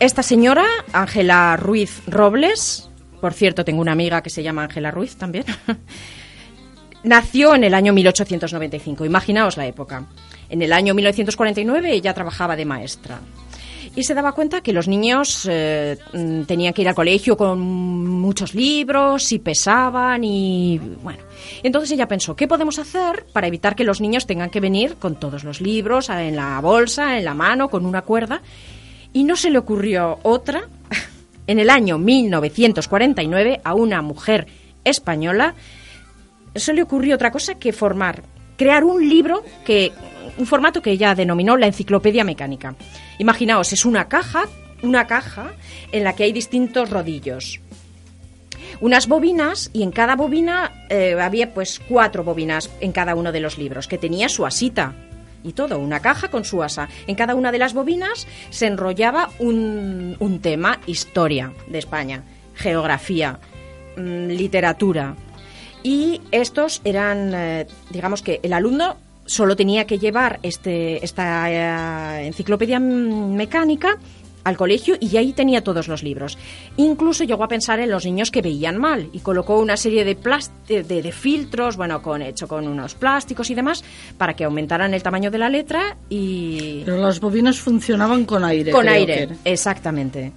esta señora, Ángela Ruiz Robles, por cierto tengo una amiga que se llama Ángela Ruiz también, nació en el año 1895, imaginaos la época. En el año 1949 ella trabajaba de maestra y se daba cuenta que los niños eh, mm, tenían que ir al colegio con muchos libros y pesaban y bueno. Entonces ella pensó, ¿qué podemos hacer para evitar que los niños tengan que venir con todos los libros en la bolsa, en la mano, con una cuerda? Y no se le ocurrió otra en el año 1949 a una mujer española se le ocurrió otra cosa que formar, crear un libro que un formato que ella denominó la enciclopedia mecánica. Imaginaos, es una caja, una caja en la que hay distintos rodillos. Unas bobinas y en cada bobina eh, había pues cuatro bobinas en cada uno de los libros que tenía su asita y todo, una caja con su asa. En cada una de las bobinas se enrollaba un, un tema, historia de España, geografía, mm, literatura, y estos eran, eh, digamos que el alumno solo tenía que llevar este, esta eh, enciclopedia mecánica al colegio y ahí tenía todos los libros. Incluso llegó a pensar en los niños que veían mal y colocó una serie de, de, de, filtros, bueno, con hecho con unos plásticos y demás, para que aumentaran el tamaño de la letra y... Pero las bobinas funcionaban con aire. Con aire, exactamente.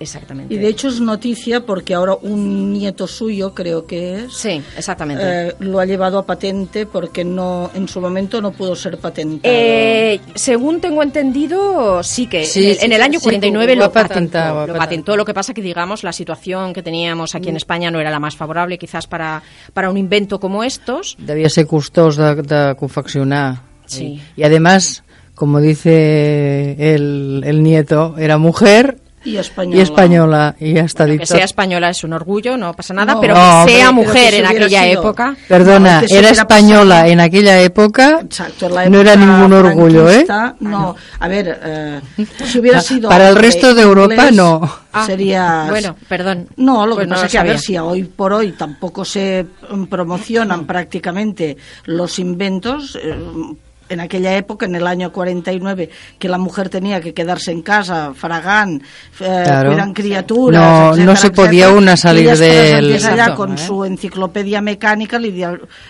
Exactamente. Y de hecho es noticia porque ahora un nieto suyo, creo que es. Sí, exactamente. Eh, lo ha llevado a patente porque no en su momento no pudo ser patentado. Eh, según tengo entendido, sí que en, el, año 49 lo, patentó, lo patentó. Lo que pasa que, digamos, la situación que teníamos aquí en. España no era la más favorable quizás para, para un invento como estos. Debía ser costós de, de confeccionar. Sí. Y, y además, como dice el, el nieto, era mujer y española. Y española, y ya está Que sea española es un orgullo, no pasa nada, pero que sea mujer en aquella época. Perdona, era española en aquella época, Exacto, no era ningún orgullo, ¿eh? No, a ver, eh, si hubiera sido. Para el resto de Europa, no. Ah, sería. Bueno, perdón. No, lo que pues pasa es que, a ver, si hoy por hoy tampoco se promocionan prácticamente los inventos. Eh, en aquella época, en el año 49, que la mujer tenía que quedarse en casa, fragant, eh, cuidando criaturas, no, etcétera, no se podía una salir de él. allá con ¿eh? su enciclopedia mecánica li,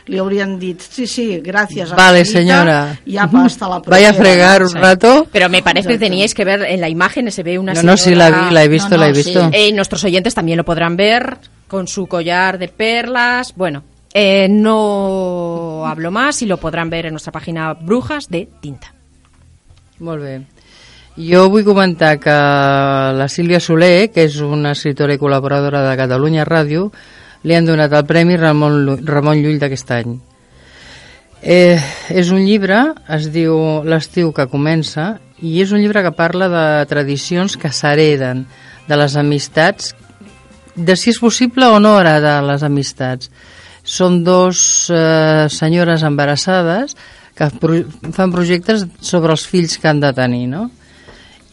li haurien dit, sí, sí, gracias. Vale, señora. Ya hasta la Vaya a fregar un rato. Pero me parece que teníais que ver, en la imagen se ve una No, no, sí, la, vi, la he visto, no, no, la he visto. Sí. Eh, nuestros oyentes también lo podrán ver, con su collar de perlas, bueno, eh, no hablo más y lo podran ver en nuestra pàgina Brujas de Tinta. Molt bé. Jo vull comentar que la Sílvia Soler, que és una escritora i col·laboradora de Catalunya Ràdio, li han donat el Premi Ramon, Ramon Llull d'aquest any. Eh, és un llibre, es diu L'estiu que comença, i és un llibre que parla de tradicions que s'hereden, de les amistats, de si és possible o no heredar les amistats són dos eh, senyores embarassades que pro fan projectes sobre els fills que han de tenir, no?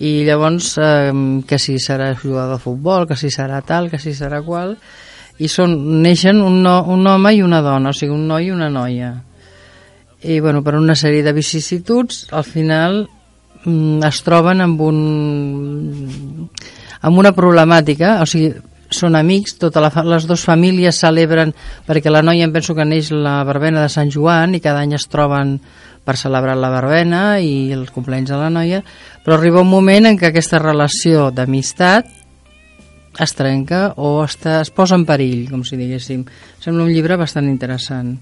I llavors, eh, que si serà jugador de futbol, que si serà tal, que si serà qual, i són, neixen un, no, un home i una dona, o sigui, un noi i una noia. I, bueno, per una sèrie de vicissituds, al final mm, es troben amb un amb una problemàtica, o sigui, són amics, totes les dues famílies celebren, perquè la noia em penso que neix la verbena de Sant Joan i cada any es troben per celebrar la verbena i els cumpleaños de la noia, però arriba un moment en què aquesta relació d'amistat es trenca o està, es posa en perill, com si diguéssim. Sembla un llibre bastant interessant.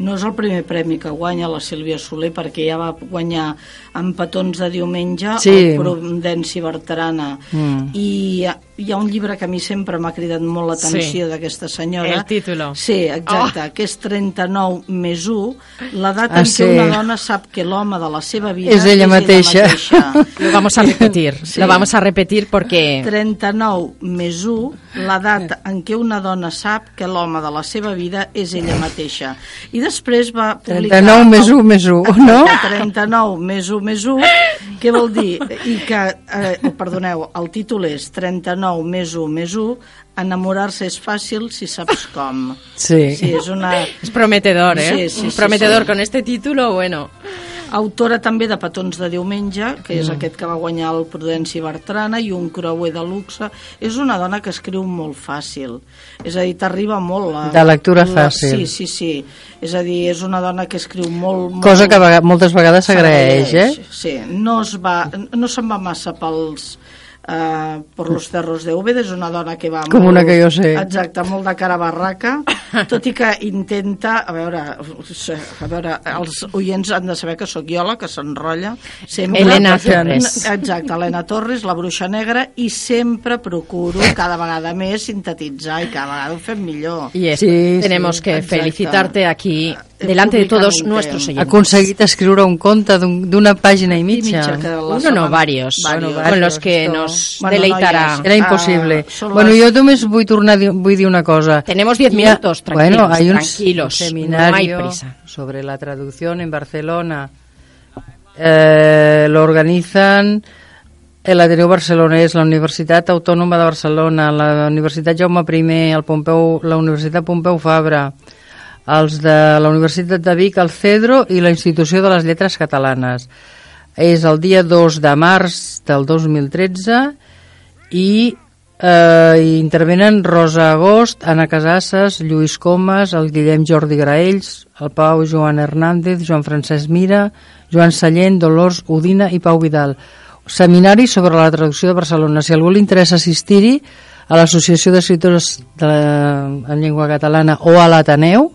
No és el primer premi que guanya la Sílvia Soler perquè ja va guanyar en petons de diumenge sí. el Prudència Bertarana mm. i hi ha un llibre que a mi sempre m'ha cridat molt l'atenció sí. d'aquesta senyora. El títol. Sí, exacte, oh. que és 39 més 1, l'edat ah, en sí. què una dona sap que l'home de la seva vida és ella és mateixa. Ella mateixa. Lo vamos a repetir, sí. lo vamos a repetir porque... 39 més 1, l'edat en què una dona sap que l'home de la seva vida és ella mateixa. I després va publicar... 39 més 1 més 1, no? 39 més 1 més 1, què vol dir? I que, eh, perdoneu, el títol és 39 9 més 1 més 1, enamorar-se és fàcil si saps com. Sí. sí és, una... és prometedor, eh? Sí, sí, sí, prometedor, sí. con este título, bueno... Autora també de Petons de diumenge, que és mm. aquest que va guanyar el Prudenci Bertrana, i un creuer de luxe. És una dona que escriu molt fàcil. És a dir, t'arriba molt... La, de lectura la, fàcil. Sí, sí, sí. És a dir, és una dona que escriu molt... molt Cosa que moltes vegades s'agraeix, eh? Sí, no, es va, no se'n va massa pels eh, per los cerros de Úbeda, és una dona que va Com molt, una que jo sé. Exacte, molt de cara barraca, tot i que intenta, a veure, a veure, els oients han de saber que sóc jo la que s'enrotlla sempre. Helena Torres. Exacte, Helena Torres, la bruixa negra, i sempre procuro cada vegada més sintetitzar i cada vegada ho fem millor. I sí, tenemos sí, que exacte. felicitarte aquí delante de todos nuestros oyentes. Ha aconseguit escriure un conte d'una pàgina i mitja. I mitja Uno no, varios, varios, con los que nos bueno, deleitarà. No, Era imposible. Uh, bueno, jo només vull tornar vull dir una cosa. Tenemos 10 minutos, tranquilos, bueno, hay un tranquilos, seminario no hay prisa. sobre la traducción en Barcelona. Eh, lo organizan el Ateneu Barcelonès, la Universitat Autònoma de Barcelona, la Universitat Jaume I, el Pompeu, la Universitat Pompeu Fabra, els de la Universitat de Vic, el CEDRO i la Institució de les Lletres Catalanes. és el dia 2 de març del 2013 i eh, intervenen Rosa Agost, Anna Casasses, Lluís Comas, el Guillem Jordi Graells, el Pau Joan Hernández, Joan Francesc Mira, Joan Sallent, Dolors Udina i Pau Vidal. Seminari sobre la traducció de Barcelona. Si algú li interessa assistir-hi, a l'Associació d'Escriptors de, en Llengua Catalana o a l'Ateneu,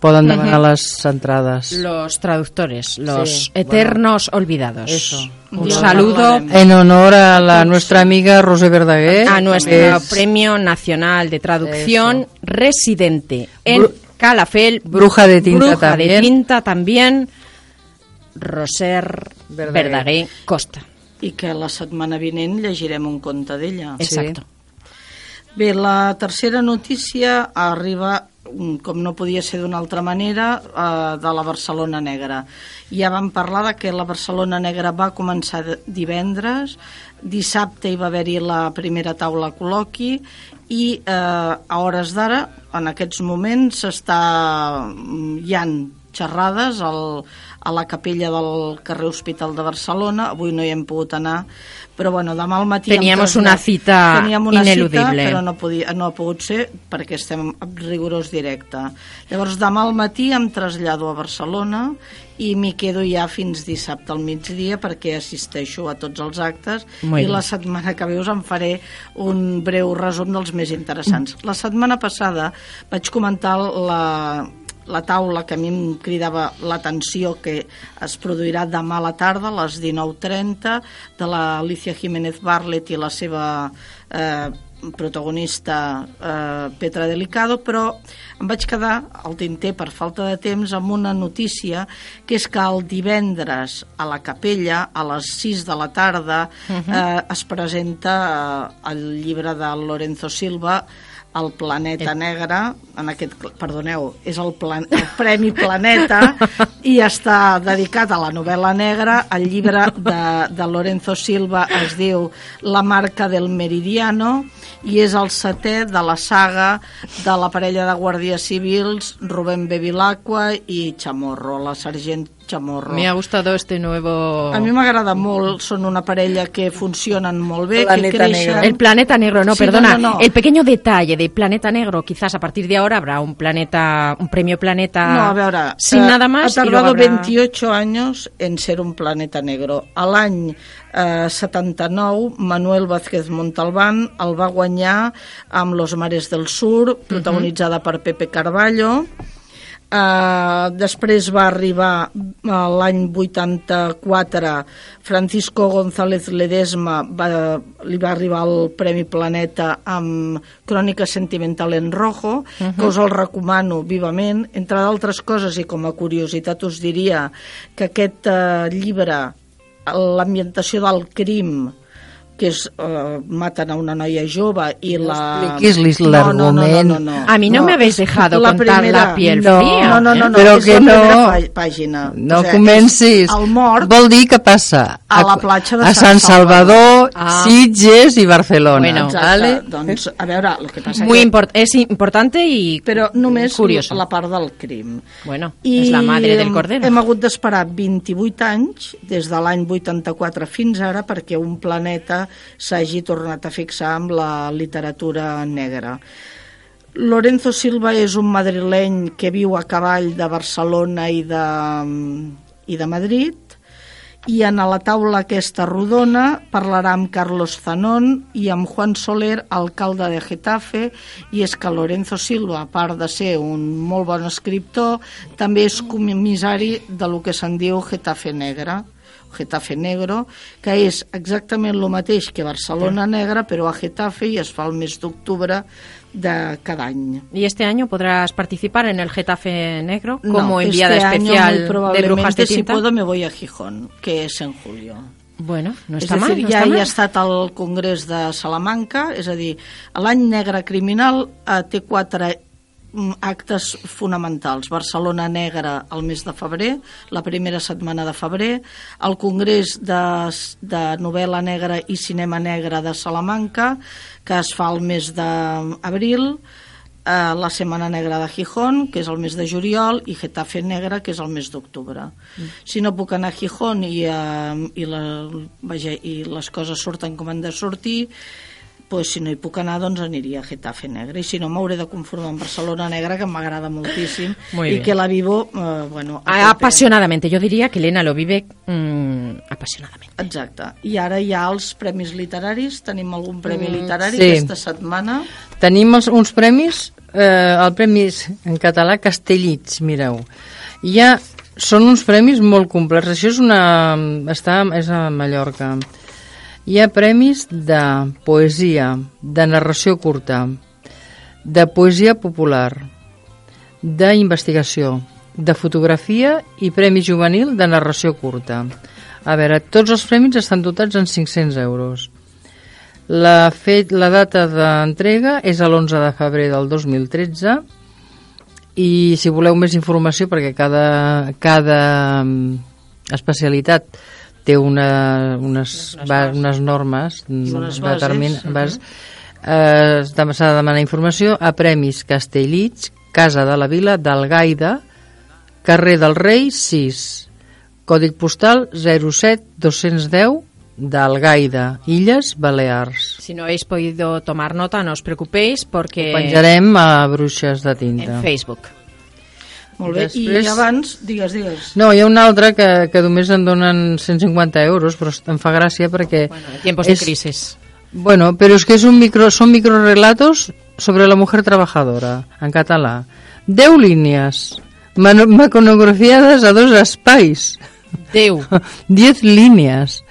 uh -huh. les entrades. Los traductores, los sí, eternos bueno, olvidados. Eso. Un Dios saludo en honor a la nuestra amiga Rosé Verdaguer. A nuestro es... Premio Nacional de Traducción Eso. residente en Bru Calafel. Bruja de tinta Bruja también. de tinta también. Roser Verdaguer. Verdaguer Costa. I que la setmana vinent llegirem un conte d'ella. Exacto. Sí. Bé, la tercera notícia arriba com no podia ser d'una altra manera, eh, de la Barcelona Negra. Ja vam parlar de que la Barcelona Negra va començar divendres, dissabte hi va haver-hi la primera taula col·loqui i eh, a hores d'ara, en aquests moments, està, hi han xerrades al, a la capella del carrer Hospital de Barcelona. Avui no hi hem pogut anar, però bueno, demà al matí... Teníamos una cita teníem una ineludible. Cita, però no, podia, no ha pogut ser perquè estem en rigorós directe. Llavors, demà al matí em trasllado a Barcelona i m'hi quedo ja fins dissabte al migdia perquè assisteixo a tots els actes Muy i la setmana que ve us en faré un breu resum dels més interessants. La setmana passada vaig comentar la, la taula que a mi em cridava l'atenció que es produirà demà a la tarda a les 19.30 de la Alicia Jiménez Barlet i la seva eh, protagonista eh, Petra Delicado, però em vaig quedar al tinter per falta de temps amb una notícia que és que el divendres a la capella a les 6 de la tarda eh, es presenta eh, el llibre de Lorenzo Silva el Planeta Negre, en aquest, perdoneu, és el, plan, el Premi Planeta i està dedicat a la novel·la negra. El llibre de, de Lorenzo Silva es diu La marca del meridiano i és el setè de la saga de la parella de guàrdies civils Rubén Bevilacqua i Chamorro, la sergent Chamorro. Me ha gustado este nuevo... A mi m'agrada molt, són una parella que funcionen molt bé, Planeta que creixen... Negro. El planeta negro, no, Sí, perdona. no, no, no. El pequeño detalle de Planeta Negro, quizás a partir de ahora habrá un planeta, un premio planeta No, a veure, sin eh, nada más. ha tardado habrá- 28 años en ser un planeta negro. A l'any eh, 79, Manuel Vázquez Montalbán el va guanyar amb Los mares del sur, protagonitzada per Pepe Carballo. Uh, després va arribar uh, l'any 84 Francisco González Ledesma va, li va arribar el Premi Planeta amb Crònica Sentimental en Rojo que us el recomano vivament. Entre d'altres coses i com a curiositat us diria que aquest uh, llibre l'ambientació del crim que és, uh, maten a una noia jove i la... expliquis-lis No, no, no, no, l'argument. no, no. A mí no me habéis dejado La contar primera- la piel no, fría. No, no, no, no Però és que la primera no. pà- pàgina. No O sigui, comencis. és El mort Vol dir que passa a la platja de a Sant Sant Salvador, Ah. Sitges i Barcelona. Bueno, Exacte, ¿vale? doncs, a veure, el que passa Muy que... import es importante y Però només curioso. la part del crim. Bueno, es la madre del hem- cordero. hem hagut d'esperar 28 anys, des de l'any 84 fins ara, perquè un planeta s'hagi tornat a fixar amb la literatura negra. Lorenzo Silva és un madrileny que viu a cavall de Barcelona i de, i de Madrid, i en la taula aquesta rodona parlarà amb Carlos Zanón i amb Juan Soler, alcalde de Getafe, i és que Lorenzo Silva, a part de ser un molt bon escriptor, també és comissari de lo que se'n diu Getafe Negra, Getafe Negro, que és exactament el mateix que Barcelona Negra, però a Getafe i es fa el mes d'octubre de cada any. ¿Y este año podrás participar en el Getafe Negro No, como este enviada año, especial muy de Brujas de si Tinta? puedo me voy a Gijón, que és en julio. Bueno, no és está a mal, dir, no ja hi mal. ha estat al Congrés de Salamanca, és a dir, l'any negre criminal eh, té quatre actes fonamentals. Barcelona Negra el mes de febrer, la primera setmana de febrer, el Congrés de, de novel·la negra i cinema negre de Salamanca, que es fa el mes d'abril, eh, la Setmana Negra de Gijón, que és el mes de juliol, i Getafe Negra, que és el mes d'octubre. Mm. Si no puc anar a Gijón i, eh, i, la, vaja, i les coses surten com han de sortir, pues, si no hi puc anar, doncs aniria a Getafe Negra. I si no, m'hauré de conformar amb Barcelona Negra, que m'agrada moltíssim, Muy i bien. que la vivo, eh, bueno... a tope. Apasionadamente. Yo diría que Elena lo vive mm, apasionadamente. Exacte. I ara hi ha els premis literaris. Tenim algun premi Mm, literari sí. aquesta setmana? Tenim els, uns premis, eh, el premi en català Castellits, mireu. Hi ha, són uns premis molt complets. Això és una... Està, és a Mallorca. Hi ha premis de poesia, de narració curta, de poesia popular, d'investigació, de fotografia i premi juvenil de narració curta. A veure, tots els premis estan dotats en 500 euros. La, fet, la data d'entrega és a l'11 de febrer del 2013 i si voleu més informació, perquè cada, cada mm, especialitat té una, unes, va, unes normes, unes bases. determin- Mhm. bas- eh, s'ha de demanar informació a Premis Castellits, Casa de la Vila d'Algaida, carrer del Rei 6, còdig postal 07210 d'Algaida, Illes Balears. Si no habéis podido tomar nota, no os preocupéis porque Ho penjarem a Bruixes de Tinta. en Facebook. Molt bé. Després- I abans, digues, digues. No, hi ha un altre que, que només en donen 150 euros, però em fa gràcia perquè... Bueno, en tiempos de es- crisis. Bueno, pero es que es un micro, son microrelatos sobre la mujer trabajadora, en català. Deu línies, mano- meconografiades a dos espais. Deu. Diez líneas.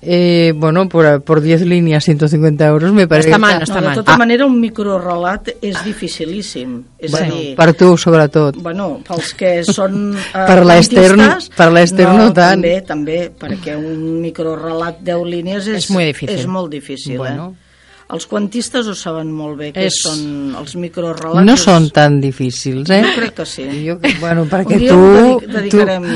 Eh, bueno, por, por 10 líneas, 150 euros, me parece... Està no està No, de tota Ah. manera, un microrelat és dificilíssim. És Bueno, a dir, per tu, sobretot. Bueno, pels que són eh, Per l'Ester no- dentistes, per l'Ester no tant. També, també, perquè un microrelat 10 línies és, És muy difícil. És molt difícil, Bueno. eh? Els quantistes ho saben molt bé, que És- són els microrelats. No és- són tan difícils, eh? Jo crec que sí. Jo, bueno, Un perquè dia tu... dedicarem...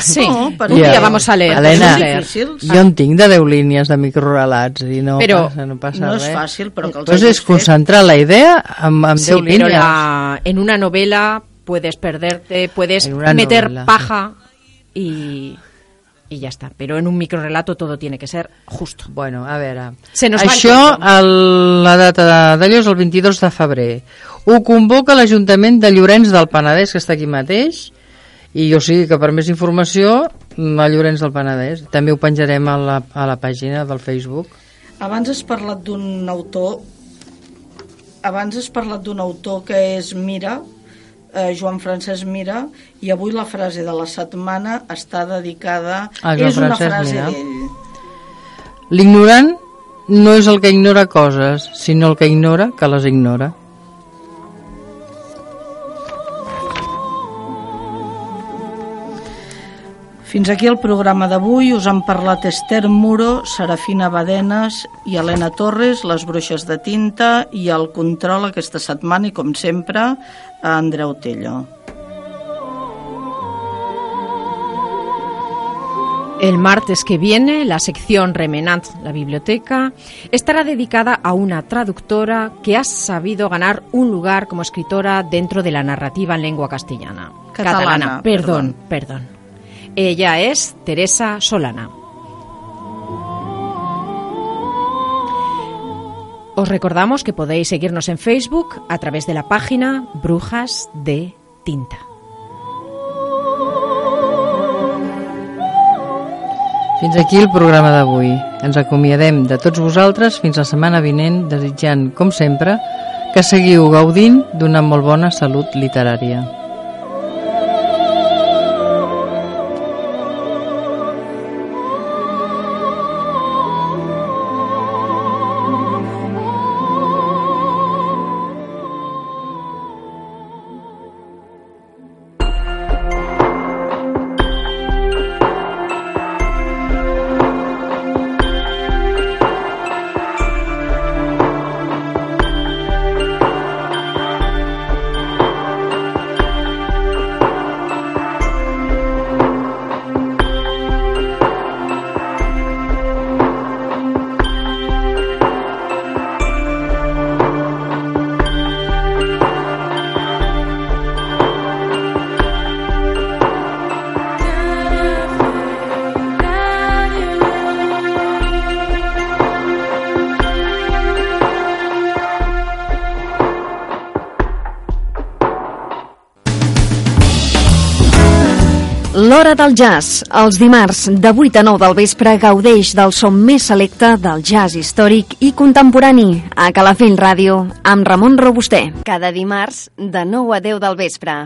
Sí, No, per un Ja. día vamos a leer. Elena. Jo en tinc de 10 línies de microrelats i no, Però passa, no passa no és res. fàcil, però que els Pues és concentrar la idea amb, amb Sí, 10 pero línies. la, en una novela puedes perderte, puedes En meter novela. paja y, y ya está. Pero en un microrelato todo tiene que ser justo. Bueno, a veure... Se nos Això, el, la data de- d'allò és el 22 de febrer. Ho convoca l'Ajuntament de Llorenç del Penedès, que està aquí mateix, i jo sí que per més informació a Llorenç del Penedès. També ho penjarem a la, a la pàgina del Facebook. Abans has parlat d'un autor abans has parlat d'un autor que és Mira, eh, Joan Francesc Mira, i avui la frase de la setmana està dedicada... A és una Francesc frase Mira. d'ell. L'ignorant no és el que ignora coses, sinó el que ignora que les ignora. Fins aquí el programa d'avui. Us han parlat Esther Muro, Serafina Badenes i Helena Torres, les bruixes de tinta, i el control aquesta setmana, i com sempre, a Andreu Tello. El martes que viene, la sección Remenant, la biblioteca, estará dedicada a una traductora que ha sabido ganar un lugar como escritora dentro de la narrativa en lengua castellana. Catalana, perdón, perdón. Ella es Teresa Solana. Os recordamos que podéis seguirnos en Facebook a través de la página Brujas de Tinta. Fins aquí el programa d'avui. Ens acomiadem de tots vosaltres fins la setmana vinent, desitjant, com sempre, que seguiu gaudint d'una molt bona salut literària. L'hora del jazz. Els dimarts de 8 a 9 del vespre gaudeix del som més selecte del jazz històric i contemporani a Calafell Ràdio amb Ramon Robuster. Cada dimarts de 9 a 10 del vespre.